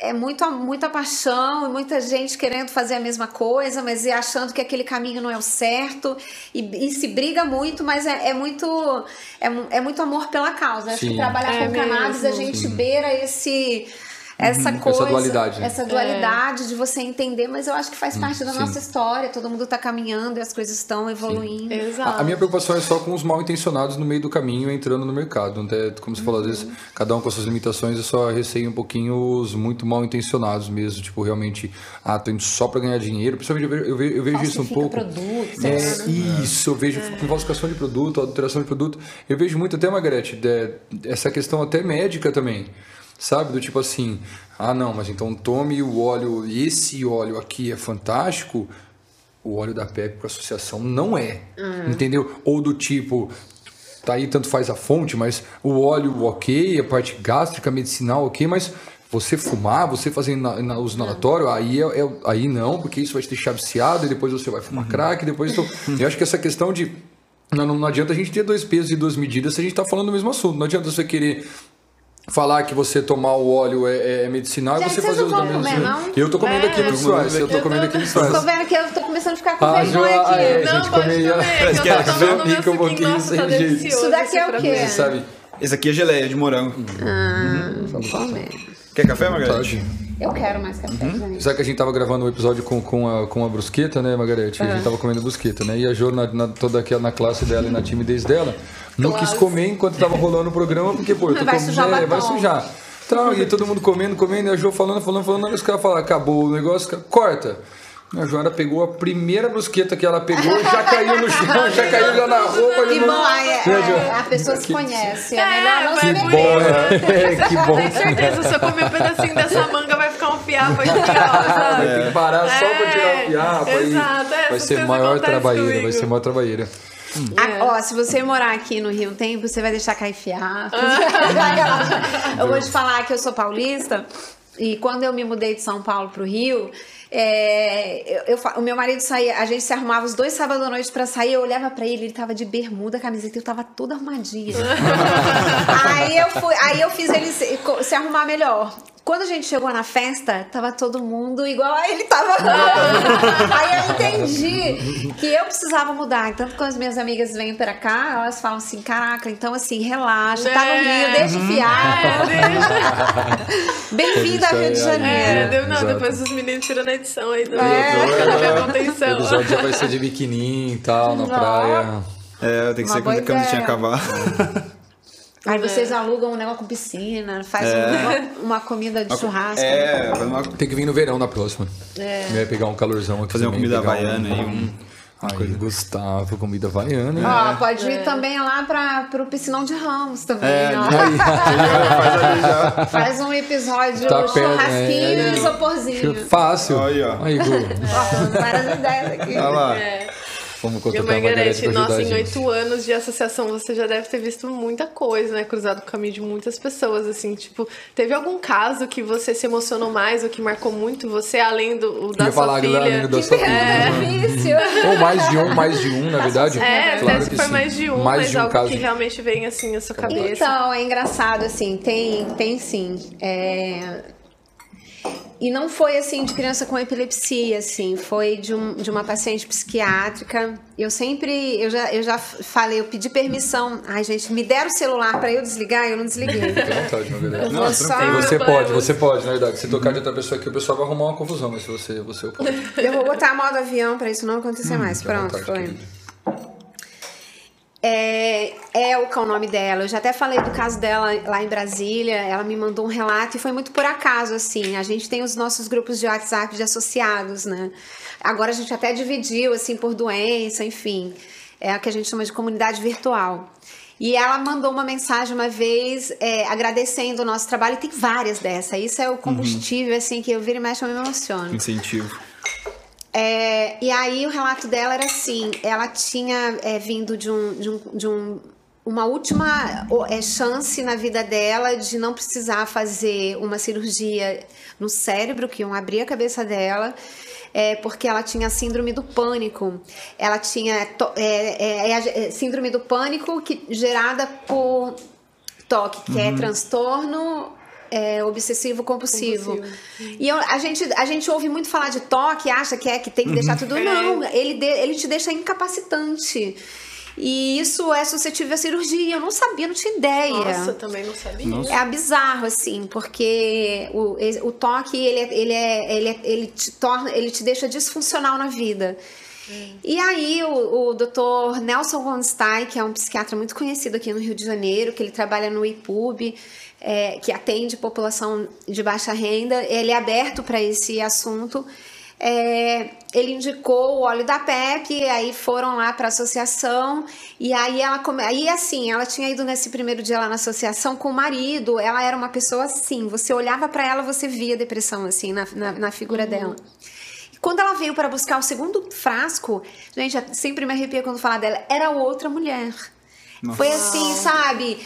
é muito, muita paixão e muita gente querendo fazer a mesma coisa, mas achando que aquele caminho não é o certo e, e se briga muito, mas é, é muito é, é, muito amor pela causa. Acho que trabalhar é com mesmo. cannabis a gente Sim. beira esse essa uhum, coisa, essa dualidade, essa dualidade é. de você entender, mas eu acho que faz parte da sim. nossa história. Todo mundo está caminhando e as coisas estão evoluindo. Exato. A, a, minha preocupação é só com os mal intencionados no meio do caminho entrando no mercado. Até, como você uhum. falou, às vezes cada um com as suas limitações, eu só receio um pouquinho os muito mal intencionados mesmo, tipo realmente, ah, tô indo só para ganhar dinheiro. Principalmente eu vejo, eu vejo, eu vejo isso um pouco. Produto, é, né? isso, eu vejo é. falsificação de produto, adulteração de produto. Eu vejo muito até Margarete, essa questão até médica também sabe? Do tipo assim, ah não, mas então tome o óleo, esse óleo aqui é fantástico, o óleo da PEP com associação não é, uhum. entendeu? Ou do tipo, tá aí tanto faz a fonte, mas o óleo ok, a parte gástrica, medicinal ok, mas você fumar, você fazer na, na uso inalatório, aí, é, é, aí não, porque isso vai te deixar viciado e depois você vai fumar uhum. crack, depois... Então, eu acho que essa questão de não, não, adianta a gente ter dois pesos e duas medidas se a gente está falando do mesmo assunto. Não adianta você querer falar que você tomar o óleo é, é medicinal Gente, e você fazer os dominantes. Eu tô comendo é, aqui no Suárez, eu tô comendo aqui no Suárez. Tô vendo que eu tô começando a ficar com ah, vergonha aqui. É, a gente não, comia. Parece que era café pica um pouquinho sem tá jeito. Isso daqui é o quê? Sabe? Esse aqui é geleia de morango. Ah, uhum. vamos comer. Quer café, Margarete? Eu quero mais café, uhum. Sabe que a gente tava gravando um episódio com, com, a, com a brusqueta, né, Margarete? Uhum. A gente tava comendo brusqueta, né? E a Jo, na, na, toda aquela na classe dela e na timidez dela, não quis comer enquanto tava rolando o programa, porque, pô, eu tô vai comendo. Sujar é, vai sujar. Tal, e todo mundo comendo, comendo, e a Jo falando, falando, falando, e os caras falam, acabou o negócio, corta. A Joana pegou a primeira brusqueta que ela pegou e já caiu no chão, já caiu já na roupa. Que bom, é, é, a pessoa se conhece. É, melhor não que bom, é, que bom. Tenho certeza, se eu comer um pedacinho dessa manga vai aqui, sabe? Tem que parar só pra tirar o fiapo. Exato, é, vai ser maior trabalheira, vai ser maior trabalheira. Hum. A, ó, se você morar aqui no Rio um tempo, você vai deixar cair fiapo. eu vou te falar que eu sou paulista e quando eu me mudei de São Paulo para o Rio, é, eu, eu, o meu marido saía, a gente se arrumava os dois sábados à noite para sair, eu olhava para ele, ele tava de bermuda, camiseta, eu tava toda arrumadinha. aí eu fui, aí eu fiz ele se, se arrumar melhor. Quando a gente chegou na festa, tava todo mundo igual a ele tava. Aí eu entendi que eu precisava mudar. Tanto quando as minhas amigas vêm pra cá, elas falam assim: caraca, então assim, relaxa, tá no Rio, é. deixa enfiar. É, Bem-vinda ao Rio de Janeiro. É, deu não, depois os meninos tiram na edição aí também. É. O episódio vai ser de biquininho e tal, na praia. É, tem que Uma ser quando a camisinha acabar. Aí É. vocês alugam um negócio com piscina, faz É. um negócio- uma comida de churrasco. É, uma, Tem que vir no verão na próxima. É. Vai pegar um calorzão aqui fazer uma comida havaiana um- aí, um... Ai, Gustavo, comida havaiana. Ó, pode ir também lá para pro Piscinão de Ramos também, É, faz ali já. Faz um episódio Tá perto, churrasquinho é, é. e isoporzinho. Fácil. Aí, ó. Aí, Gu. Ó, várias ideias aqui. Olha lá. Vamos E contratar a Margarete Margarete, pra ajudar nossa, em oito anos de associação você já deve ter visto muita coisa, né? Cruzado com o caminho de muitas pessoas, assim, tipo, teve algum caso que você se emocionou mais ou que marcou muito você, além do o da sua falar filha? além da sua filha. né? Difícil. Ou mais de um, mais de um, na verdade. É, Claro até se que for sim. mais de um, mais mas de um algo caso. que realmente vem assim na sua cabeça. Então, é engraçado, assim, tem, tem sim. É, E não foi assim de criança com epilepsia, assim, foi de, um, de uma paciente psiquiátrica. Eu sempre, eu já, eu já falei, eu pedi permissão. Ai, gente, me deram o celular pra eu desligar, eu não desliguei. Vontade. Eu vou só- Você pode, você pode, na verdade. Se tocar de outra pessoa aqui, o pessoal vai arrumar uma confusão, mas se você, você eu pode. Eu vou botar modo avião pra isso não acontecer mais. Fique à Pronto, vontade, foi. querida. É, Elka é o nome dela. Eu já até falei do caso dela lá em Brasília. Ela me mandou um relato e foi muito por acaso, assim. A gente tem os nossos grupos de WhatsApp de associados, né? Agora a gente até dividiu, assim, por doença, enfim. É a que a gente chama de comunidade virtual. E ela mandou uma mensagem uma vez é, agradecendo o nosso trabalho. E tem várias dessas. Isso é o combustível, assim, que eu viro e mexe, eu me emociono. Incentivo. É, e aí o relato dela era assim, ela tinha é, vindo de um, de um, de um- uma última é, chance na vida dela de não precisar fazer uma cirurgia no cérebro, que iam abrir a cabeça dela. É, porque ela tinha síndrome do pânico. Ela tinha é, é, é é síndrome do pânico que, gerada por TOC, que é transtorno é, obsessivo compulsivo. E eu- a, gente, a gente ouve muito falar de toque, acha que é que tem que deixar tudo. Não, ele, de- ele te deixa incapacitante. E isso é suscetível à cirurgia. Eu não sabia, não tinha ideia. Nossa, também não sabia. É bizarro, assim, porque o, o toque, ele, é- ele, é, ele, é- ele, te torna, ele te deixa disfuncional na vida. E aí o, o Dr. Nelson Goldstein, que é um psiquiatra muito conhecido aqui no Rio de Janeiro, que ele trabalha no IPUB, é, que atende população de baixa renda, ele é aberto para esse assunto. É, ele indicou o óleo da PEP, aí foram lá para a associação, e aí ela come... aí assim, ela tinha ido nesse primeiro dia lá na associação com o marido, ela era uma pessoa assim, você olhava para ela, você via depressão assim na, na, na figura dela. E quando ela veio para buscar o segundo frasco, gente, sempre me arrepia quando falar dela, era outra mulher. Foi assim, sabe?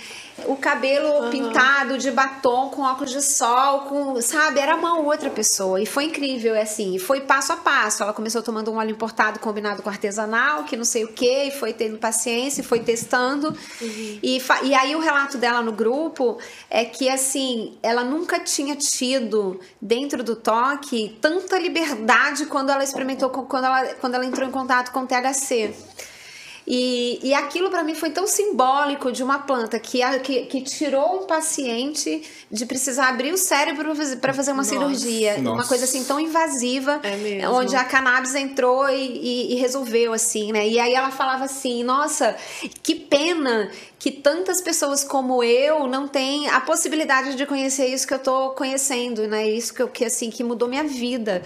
O cabelo pintado de batom com óculos de sol, com, sabe? Era uma outra pessoa. E foi incrível, é assim. E foi passo a passo. Ela começou tomando um óleo importado combinado com artesanal, que não sei o quê, e foi tendo paciência, e foi testando. E, fa- e aí o relato dela no grupo é que, assim, ela nunca tinha tido, dentro do toque, tanta liberdade quando ela experimentou, com- quando ela, quando ela entrou em contato com o THC. E, e aquilo para mim foi tão simbólico de uma planta que, a- que, que tirou um paciente de precisar abrir o cérebro para fazer uma cirurgia. Uma Nossa. coisa assim tão invasiva, É onde a cannabis entrou e, e- e resolveu, assim, né? E aí ela falava assim: nossa, que pena que tantas pessoas como eu não têm a possibilidade de conhecer isso que eu tô conhecendo, né? Isso que, eu- que assim, que mudou minha vida.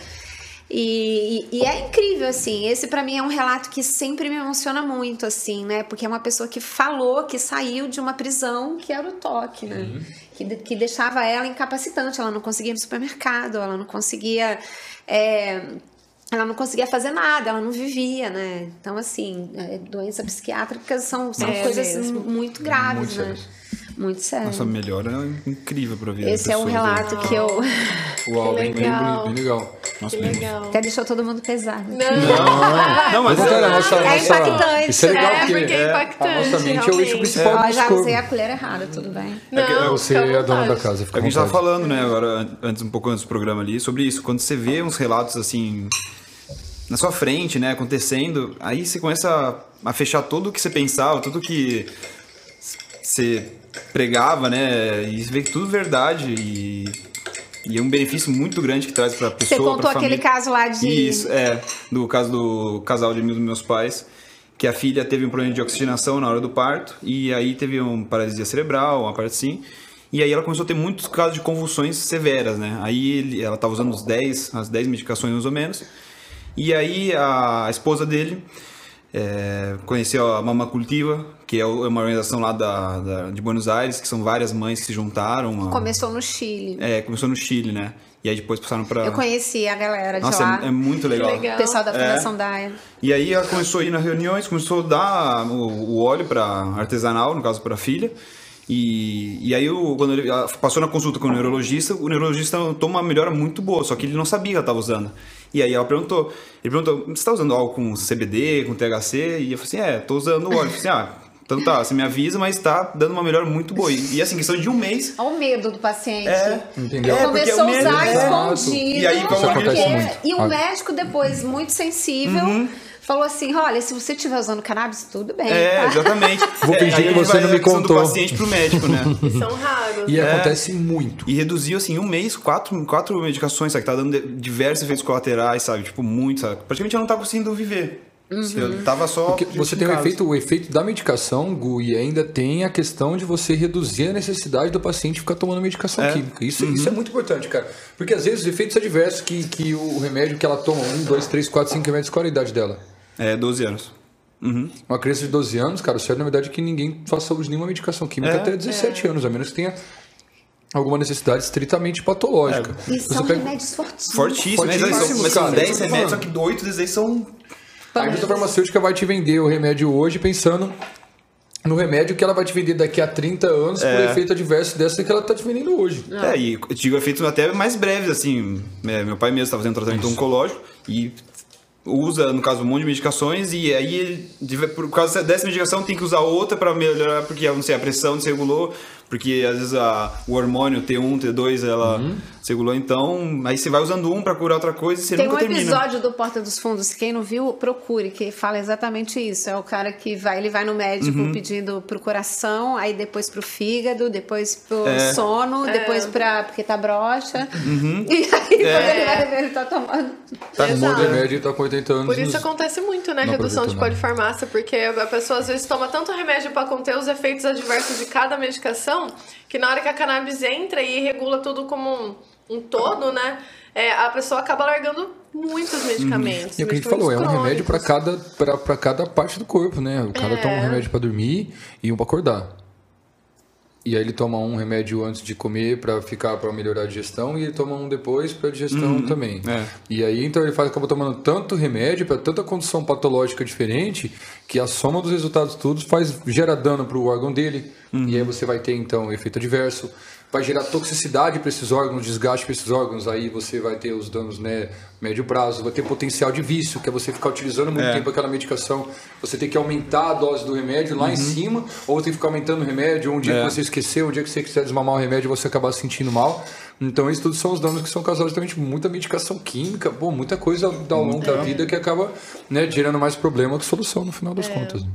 E, e- e é incrível, assim. Esse pra mim é um relato que sempre me emociona muito, assim, né? Porque é uma pessoa que falou que saiu de uma prisão que era o toque, né? Que, de- que deixava ela incapacitante. Ela não conseguia ir no supermercado, ela não conseguia. é, ela não conseguia fazer nada, ela não vivia, né? Então, assim, é, doenças psiquiátricas são, são É coisas mesmo. muito graves, Muito né? sérias. Muito sério. Nossa, melhora é incrível pra vida. Esse é um relato que eu. Uau, bem, bem legal. bonito, bem legal. Nossa, Que legal. Até deixou todo mundo pesado. Não, Não, mas Mas, cara, a nossa, É nossa- impactante. Isso é legal É, porque, porque é impactante, a nossa mente é o eixo principal Ó, do já usei a colher errada, tudo bem. não, Você fica à é a dona da casa, É que a gente tava vontade. falando, né, agora, antes, um pouco antes do programa ali, sobre isso. Quando você vê uns relatos assim na sua frente, né, acontecendo, aí você começa a, a fechar tudo o que você pensava, tudo que você pregava, né, e você vê que tudo é verdade e, e é um benefício muito grande que traz pra pessoa, Você contou aquele caso lá de. Isso, é, do caso do casal de amigos dos meus pais, que a filha teve um problema de oxigenação na hora do parto e aí teve uma paralisia cerebral, uma parte assim. E aí ela começou a ter muitos casos de convulsões severas, né? Aí ela estava usando os 10, as 10 medicações mais ou menos. E aí a esposa dele é, conheceu a Mama Cultiva, que é uma organização lá da, da, de Buenos Aires, que são várias mães que se juntaram. Uma... Começou no Chile. É, começou no Chile, né? E aí depois passaram para. Eu conheci a galera de Nossa, lá. É, é muito legal. legal. O pessoal da Fundação É. Daia. E aí ela começou a ir nas reuniões, começou a dar o, o óleo para artesanal, no caso para a filha. E, e aí, o, quando ele passou na consulta com o neurologista, o neurologista notou uma melhora muito boa, só que ele não sabia que ela estava usando. E aí ela perguntou, ele perguntou, você está usando algo com CBD, com THC? E eu falei assim, é, tô usando o óleo. Eu falei assim, ah, então tá, você me avisa, mas tá dando uma melhora muito boa. E, assim, questão de um mês, Olha o medo do paciente. é, Entendeu? É, porque Começou a usar é. escondido. E aí, Isso acontece porque- muito. E o médico depois, muito sensível, Uhum. falou assim: olha, se você estiver usando cannabis, tudo bem. É, tá? exatamente. Vou É, fingir aí que você não me contou. do paciente pro médico, né? E são raros. E É. acontece muito. E reduziu, assim, em um mês, quatro, quatro medicações, sabe? Que tá dando de- diversos efeitos colaterais, sabe? Tipo, muito, sabe? Praticamente eu não tava conseguindo viver. Eu tava só... Porque você tem o efeito, o efeito da medicação, Gu, e ainda tem a questão de você reduzir a necessidade do paciente ficar tomando medicação É. química. Isso, isso é muito importante, cara. Porque às vezes os efeitos adversos que, que o remédio que ela toma, um, dois, três, quatro, cinco remédios, qual a idade dela? É, 12 anos. Uhum. Uma criança de 12 anos, cara, o certo na verdade é que ninguém faça uso de nenhuma medicação química É. até 17 anos, a menos que tenha alguma necessidade estritamente patológica. E Você são pega- remédios fortíssimos. Fortíssimo, né? São, Fortíssimos, mas são 10 que eu tô remédios, só que 8 desses são... A indústria farmacêutica vai te vender o remédio hoje pensando no remédio que ela vai te vender daqui a 30 anos por É. efeito adverso dessa que ela tá te vendendo hoje. É, e eu digo efeitos até mais breves, assim. É, meu pai mesmo estava fazendo tratamento oncológico e usa, no caso, um monte de medicações e aí, por causa dessa medicação, tem que usar outra para melhorar, porque, não sei, a pressão desregulou, porque às vezes a, o hormônio T1, T2, ela Uhum. desregulou, então aí você vai usando um para curar outra coisa e você Tem um nunca termina. episódio do Porta dos Fundos, quem não viu, procure, que fala exatamente isso. É o cara que vai, ele vai no médico Uhum. pedindo pro coração, aí depois pro fígado, depois pro É. sono, depois pra. porque tá broxa. E aí quando ele vai ver, ele tá tomando. Tá com um remédio e tá com 80 anos. Por isso nos- acontece muito, né? Não Redução de polifarmácia, porque a pessoa às vezes toma tanto remédio para conter os efeitos adversos de cada medicação, que na hora que a cannabis entra e regula tudo como um, um todo, né? é, a pessoa acaba largando muitos medicamentos. E é o que a gente falou, é um remédio para crônicos. cada, pra- pra cada parte do corpo, né? O cara É. toma um remédio para dormir e um para acordar. E aí ele toma um remédio antes de comer para ficar para melhorar a digestão e ele toma um depois para digestão também. é. E aí então ele faz, acaba tomando tanto remédio para tanta condição patológica diferente que a soma dos resultados todos faz gera dano para o órgão dele. E aí você vai ter então efeito adverso, vai gerar toxicidade para esses órgãos, desgaste para esses órgãos, aí você vai ter os danos, né, médio prazo, vai ter potencial de vício, que é você ficar utilizando muito É. tempo aquela medicação, você tem que aumentar a dose do remédio lá em cima, ou tem que ficar aumentando o remédio, um dia É. que você esqueceu, um dia que você quiser desmamar o remédio, você acabar se sentindo mal. Então, isso tudo são os danos que são causados justamente por muita medicação química, pô, muita coisa ao longo da vida que acaba né, gerando mais problema que solução no final das contas.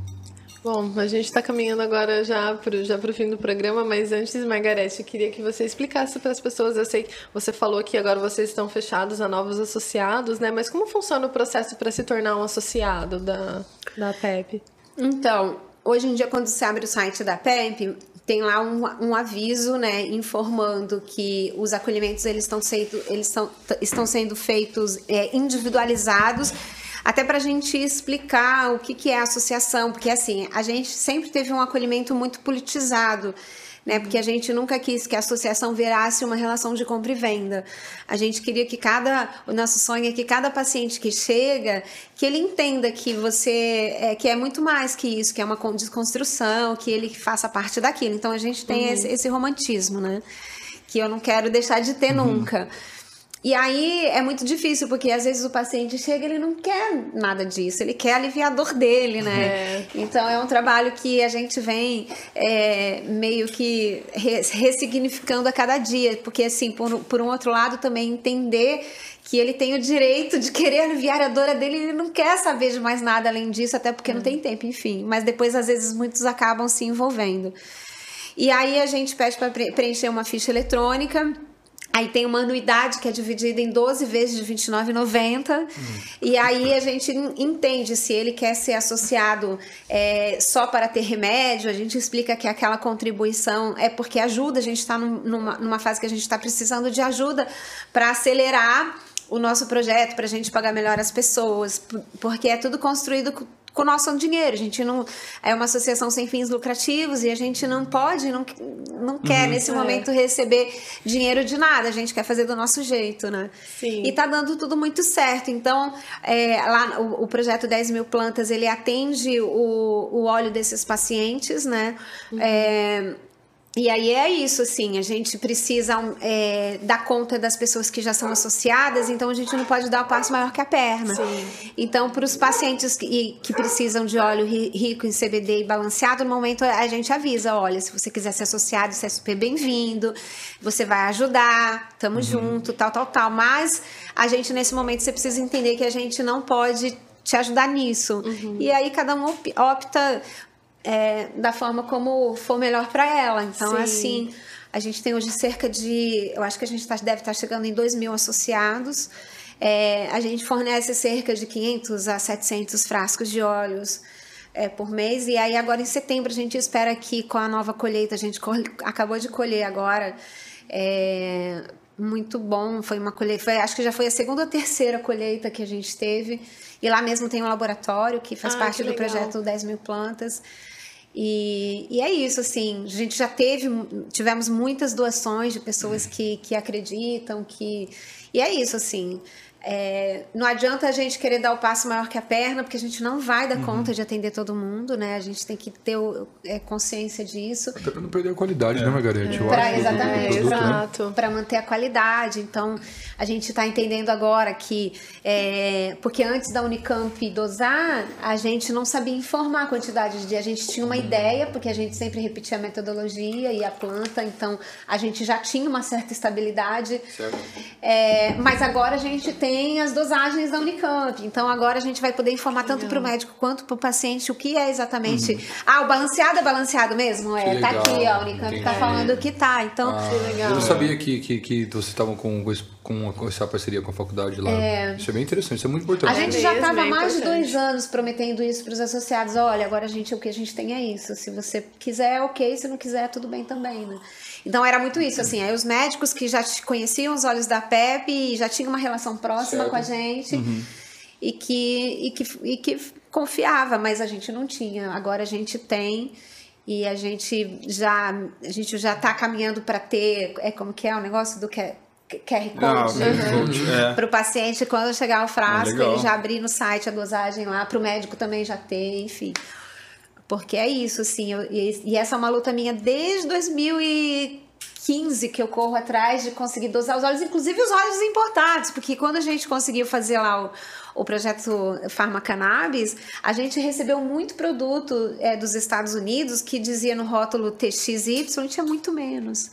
Bom, a gente está caminhando agora já para já o fim do programa, mas antes, Margarete, eu queria que você explicasse para as pessoas. Eu sei que você falou que agora vocês estão fechados a novos associados, né? Mas como funciona o processo para se tornar um associado da, da PEP? Então, hoje em dia, quando você abre o site da PEP, tem lá um, um aviso, né, informando que os acolhimentos eles estão sendo, eles estão, estão sendo feitos é, individualizados. Até para a gente explicar o que, que é a associação, porque assim, a gente sempre teve um acolhimento muito politizado né? Porque a gente nunca quis que a associação virasse uma relação de compra e venda. A gente queria que cada, o nosso sonho é que cada paciente que chega, que ele entenda que você, é, que é muito mais que isso, que é uma desconstrução, que ele faça parte daquilo. Então a gente tem esse, esse romantismo, né? Que eu não quero deixar de ter nunca. E aí é muito difícil, porque às vezes o paciente chega e ele não quer nada disso, ele quer aliviar a dor dele, né? É. Então é um trabalho que a gente vem é, meio que re- ressignificando a cada dia, porque assim, por, por um outro lado também entender que ele tem o direito de querer aliviar a dor dele, ele não quer saber de mais nada além disso, até porque não tem tempo, enfim. Mas depois às vezes muitos acabam se envolvendo. E aí a gente pede para preencher uma ficha eletrônica Aí tem uma anuidade que é dividida em 12 vezes de R$29,90. Hum. E aí a gente entende se ele quer ser associado é, só para ter remédio. A gente explica que aquela contribuição é porque ajuda. A gente está numa, numa fase que a gente está precisando de ajuda para acelerar o nosso projeto, para a gente pagar melhor as pessoas. Porque é tudo construído com o nosso dinheiro. A gente não é uma associação sem fins lucrativos e a gente não pode, não, não quer uhum, nesse é. momento receber dinheiro de nada. A gente quer fazer do nosso jeito, né? Sim. E tá dando tudo muito certo. Então, é, lá o, o, projeto 10 mil plantas ele atende o, o óleo desses pacientes, né? Uhum. É, e aí é isso, assim, a gente precisa é, dar conta das pessoas que já são associadas, então a gente não pode dar o passo maior que a perna. Sim. Então, para os pacientes que, que, precisam de óleo rico em CBD e balanceado, no momento a gente avisa, olha, se você quiser ser associado, você é super bem-vindo, você vai ajudar, tamo uhum. junto, tal, tal, tal. Mas a gente, nesse momento, você precisa entender que a gente não pode te ajudar nisso. Uhum. E aí cada um opta é, da forma como for melhor para ela. Então, Sim. assim, a gente tem hoje cerca de. Eu acho que a gente tá, deve estar tá chegando em 2 mil associados. É, a gente fornece cerca de 500 a 700 frascos de óleos é, por mês. E aí, agora em setembro, a gente espera que com a nova colheita, a gente acabou de colher agora. É, muito bom, foi uma colheita, foi, acho que já foi a segunda ou terceira colheita que a gente teve. E lá mesmo tem um laboratório que faz ah, parte que do projeto 10 mil plantas. E, e, é isso, assim, a gente já teve, tivemos muitas doações de pessoas que, que acreditam, que. E é isso, assim. É, não adianta a gente querer dar o passo maior que a perna, porque a gente não vai dar uhum. conta de atender todo mundo, né? A gente tem que ter o, é, consciência disso. Até para não perder a qualidade, né, é. né, Margarete? É. Pra, exatamente, produto, né? exato. Né? Para manter a qualidade. Então, a gente está entendendo agora que, é, porque antes da Unicamp dosar, a gente não sabia informar a quantidade de. A gente tinha uma uhum. ideia, porque a gente sempre repetia a metodologia e a planta, então a gente já tinha uma certa estabilidade. Certo. É, mas agora a gente tem tem as dosagens da Unicamp. Então agora a gente vai poder informar tanto para o médico quanto para o paciente o que é exatamente. Uhum. Ah, o balanceado é balanceado mesmo? É, tá aqui, a Unicamp está falando que tá. Então, ah, que legal. Eu não sabia que, que, que vocês estavam com, com essa parceria com a faculdade lá. É... Isso é bem interessante, isso é muito importante. A gente já estava há mais de dois anos prometendo isso para os associados. Olha, agora a gente, o que a gente tem é isso. Se você quiser, ok. Se não quiser, tudo bem também, né? Então era muito isso, assim. Aí os médicos que já conheciam os olhos da PEP e já tinham uma relação próxima com a gente uhum. e, que, e, que, e que confiava, mas a gente não tinha. Agora a gente tem e a gente já a gente já está caminhando para ter é como que é o negócio do QR Code uhum. é. para o paciente quando chegar o frasco é ele já abrir no site a dosagem lá para o médico também já ter enfim porque é isso, assim, eu, e, e, essa é uma luta minha desde 2015 que eu corro atrás de conseguir dosar os óleos, inclusive os óleos importados, porque quando a gente conseguiu fazer lá o, o projeto Pharma Cannabis, a gente recebeu muito produto é, dos Estados Unidos que dizia no rótulo TXY tinha muito menos.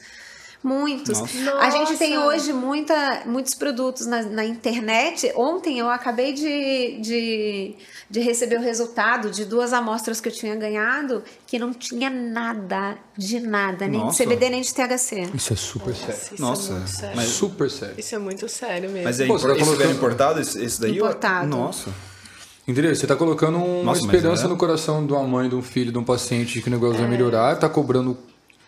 Muitos. Nossa. A gente tem hoje muita, muitos produtos na, na internet. Ontem eu acabei de, de, de, receber o resultado de duas amostras que eu tinha ganhado que não tinha nada, de nada, nem Nossa. de CBD nem de THC. Isso é super sério. Isso Nossa, é sério. Mas, super sério. Isso é muito sério mesmo. Mas é Pô, tá colocando... é importado esse, esse daí? Importado. Nossa. Entendeu? Você está colocando uma Nossa, esperança é... no coração de uma mãe, de um filho, de um paciente de que o negócio é. vai melhorar, está cobrando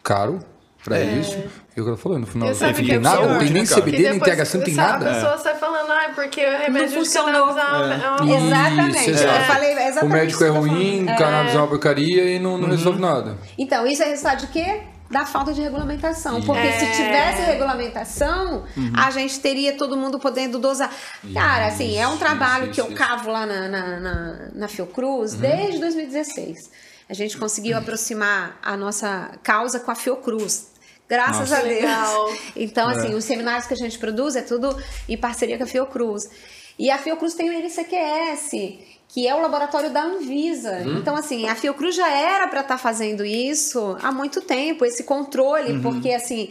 caro para é. isso. E o cara falou, no final, não tem nada, não tem nem CBD, nem THC, não tem nada. A pessoa sai falando, ah, porque o remédio não funcionou. cannabis é, é Exatamente. Isso, é. Eu falei exatamente o médico é ruim, o cannabis é uma porcaria e não, não uhum. resolve nada. Então, isso é resultado de quê? da falta de regulamentação. Porque é. se tivesse regulamentação, uhum. a gente teria todo mundo podendo dosar. Cara, assim, é um trabalho isso, que eu cavo lá na, na, na, na Fiocruz uhum. desde 2016. A gente conseguiu uhum. aproximar a nossa causa com a Fiocruz. Graças Nossa, a Deus. Legal. Então, assim, é. os seminários que a gente produz é tudo em parceria com a Fiocruz. E a Fiocruz tem o NCQS, que é o laboratório da Anvisa. Hum. Então, assim, a Fiocruz já era para estar tá fazendo isso há muito tempo, esse controle, uhum. porque, assim.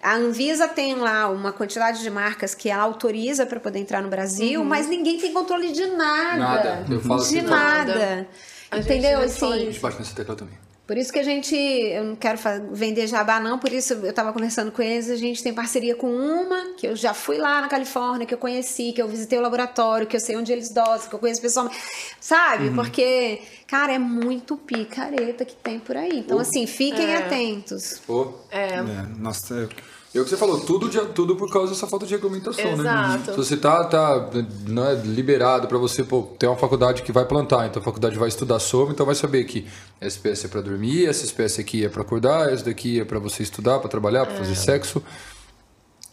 A Anvisa tem lá uma quantidade de marcas que ela autoriza para poder entrar no Brasil, uhum. mas ninguém tem controle de nada. Nada. Eu falo de nada. nada. Entendeu? Assim, a gente bate nessa tecla também. Por isso que a gente, eu não quero vender jabá não, por isso eu estava conversando com eles, a gente tem parceria com uma, que eu já fui lá na Califórnia, que eu conheci, que eu visitei o laboratório, que eu sei onde eles dosam, que eu conheço pessoalmente, sabe? Uhum. Porque, cara, é muito picareta que tem por aí. Então, oh. assim, fiquem é. atentos. Oh. É. é. Nossa, é o que você falou, tudo, de, tudo por causa dessa falta de regulamentação, né? Exato. né? Se você tá, tá não é liberado para você pô, ter uma faculdade que vai plantar, então a faculdade vai estudar sobre, então vai saber que essa espécie é para dormir, essa espécie aqui é para acordar, essa daqui é para você estudar, para trabalhar, para é. fazer sexo.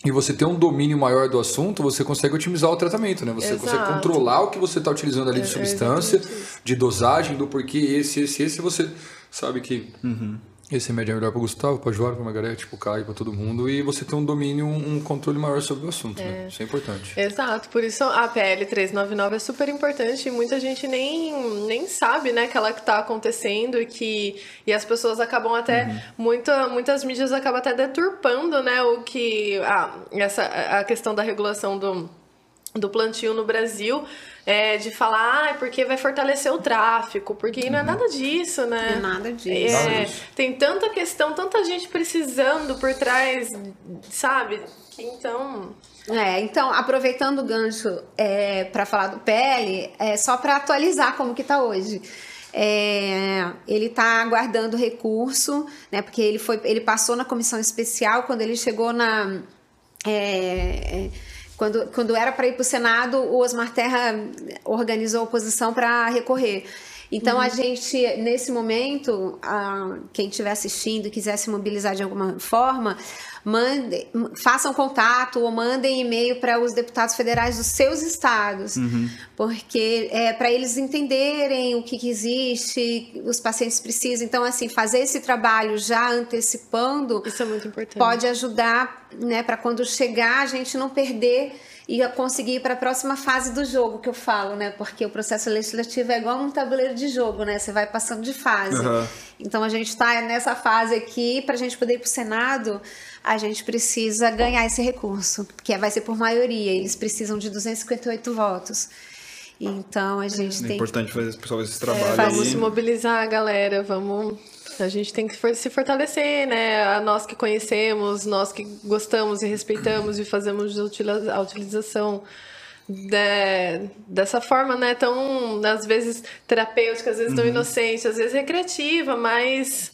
E você ter um domínio maior do assunto, você consegue otimizar o tratamento, né? Você Exato. consegue controlar o que você está utilizando ali de é, substância, de dosagem, do porquê esse, esse, esse, você sabe que uhum. Esse remédio é melhor para o Gustavo, para Joara, para Margarete, para o Caio, para todo mundo. E você tem um domínio, um controle maior sobre o assunto, é. né? Isso é importante. Exato. Por isso a PL 399 é super importante e muita gente nem, nem sabe, né, que ela está acontecendo e que... E as pessoas acabam até... Uhum. Muita, muitas mídias acabam até deturpando, né, o que... Ah, essa, a questão da regulação do, do plantio no Brasil é, de falar, ah, porque vai fortalecer o tráfico, porque não é nada disso, né? Não é nada disso. É, tem tanta questão, tanta gente precisando por trás, sabe? Então. É, então, aproveitando o gancho é, para falar do PL, é só para atualizar como que tá hoje. É, ele está aguardando recurso, né? Porque ele foi, ele passou na comissão especial quando ele chegou na é, quando, quando era para ir para o Senado, o Osmar Terra organizou a oposição para recorrer. Então, uhum. a gente, nesse momento, a, quem estiver assistindo e quiser se mobilizar de alguma forma, mande, façam contato ou mandem e-mail para os deputados federais dos seus estados, uhum. porque é para eles entenderem o que, que, existe, os pacientes precisam. Então, assim, fazer esse trabalho já antecipando Isso é muito importante. pode ajudar, né, para quando chegar a gente não perder e conseguir ir para a próxima fase do jogo que eu falo, né? Porque o processo legislativo é igual um tabuleiro de jogo, né? Você vai passando de fase. Uhum. Então a gente está nessa fase aqui para a gente poder ir para o Senado a gente precisa ganhar esse recurso, que vai ser por maioria. Eles precisam de 258 votos. Então a gente é tem. É importante fazer pessoal esse trabalho. É, vamos se mobilizar, galera. Vamos. A gente tem que se fortalecer, né? A nós que conhecemos, nós que gostamos e respeitamos e fazemos a utilização de, dessa forma, né? Tão, às vezes, terapêutica, às vezes tão uhum. inocente, às vezes recreativa, mas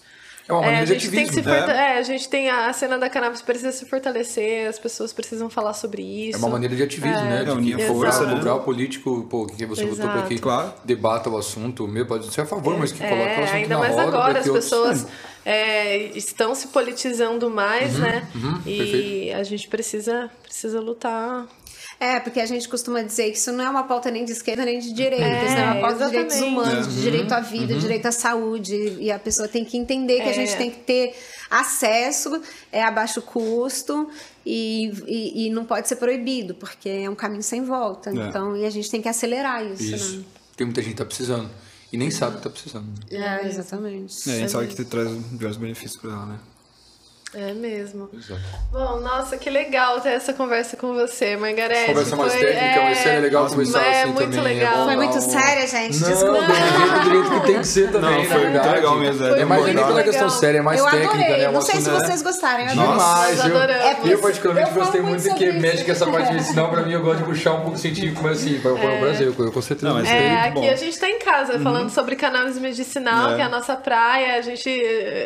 é uma maneira é, a gente de ativismo. Tem que se né? é, a gente tem a, a, cena da cannabis precisa se fortalecer, as pessoas precisam falar sobre isso. É uma maneira de ativismo, é. né? De unir a força, né? o político, pô, que você Exato. votou para que claro. debata o assunto, meu, pode ser a favor, mas que coloque o assunto ainda na mais roda. agora, as pessoas é, estão se politizando mais, uhum, né? Uhum, e perfeito. a gente precisa, precisa lutar é, porque a gente costuma dizer que isso não é uma pauta nem de esquerda nem de direita, é, isso é uma pauta exatamente. de direitos humanos, de direito à vida, uhum. direito à saúde. E a pessoa tem que entender que é. a gente tem que ter acesso é a baixo custo e, e, e, não pode ser proibido, porque é um caminho sem volta. É. Então, e a gente tem que acelerar isso. Isso. Né? Tem muita gente que tá precisando. E nem sabe que tá precisando. É, exatamente. É, a gente sabe que traz diversos benefícios para ela, né? É mesmo. Exato. Bom, nossa, que legal ter essa conversa com você, Margarete. Conversa mais foi, técnica, é, ser legal conversar é, assim muito também. Legal. É foi muito séria, gente. Não, Desculpa. do jeito, do jeito que tem que ser também, não, foi verdade. muito legal mesmo. É, é mais nem pela questão séria, é mais eu técnica, adorei. né? Não sei se né? vocês gostaram. Eu Demais. Eu, é eu particularmente eu gostei muito que isso. mexe com essa parte de medicinal. Pra mim, eu gosto de puxar um pouco científico, mas assim, para o Brasil, eu com certeza. Não, é, aqui a gente tá em casa uhum. falando sobre cannabis medicinal, que é a nossa praia. A gente,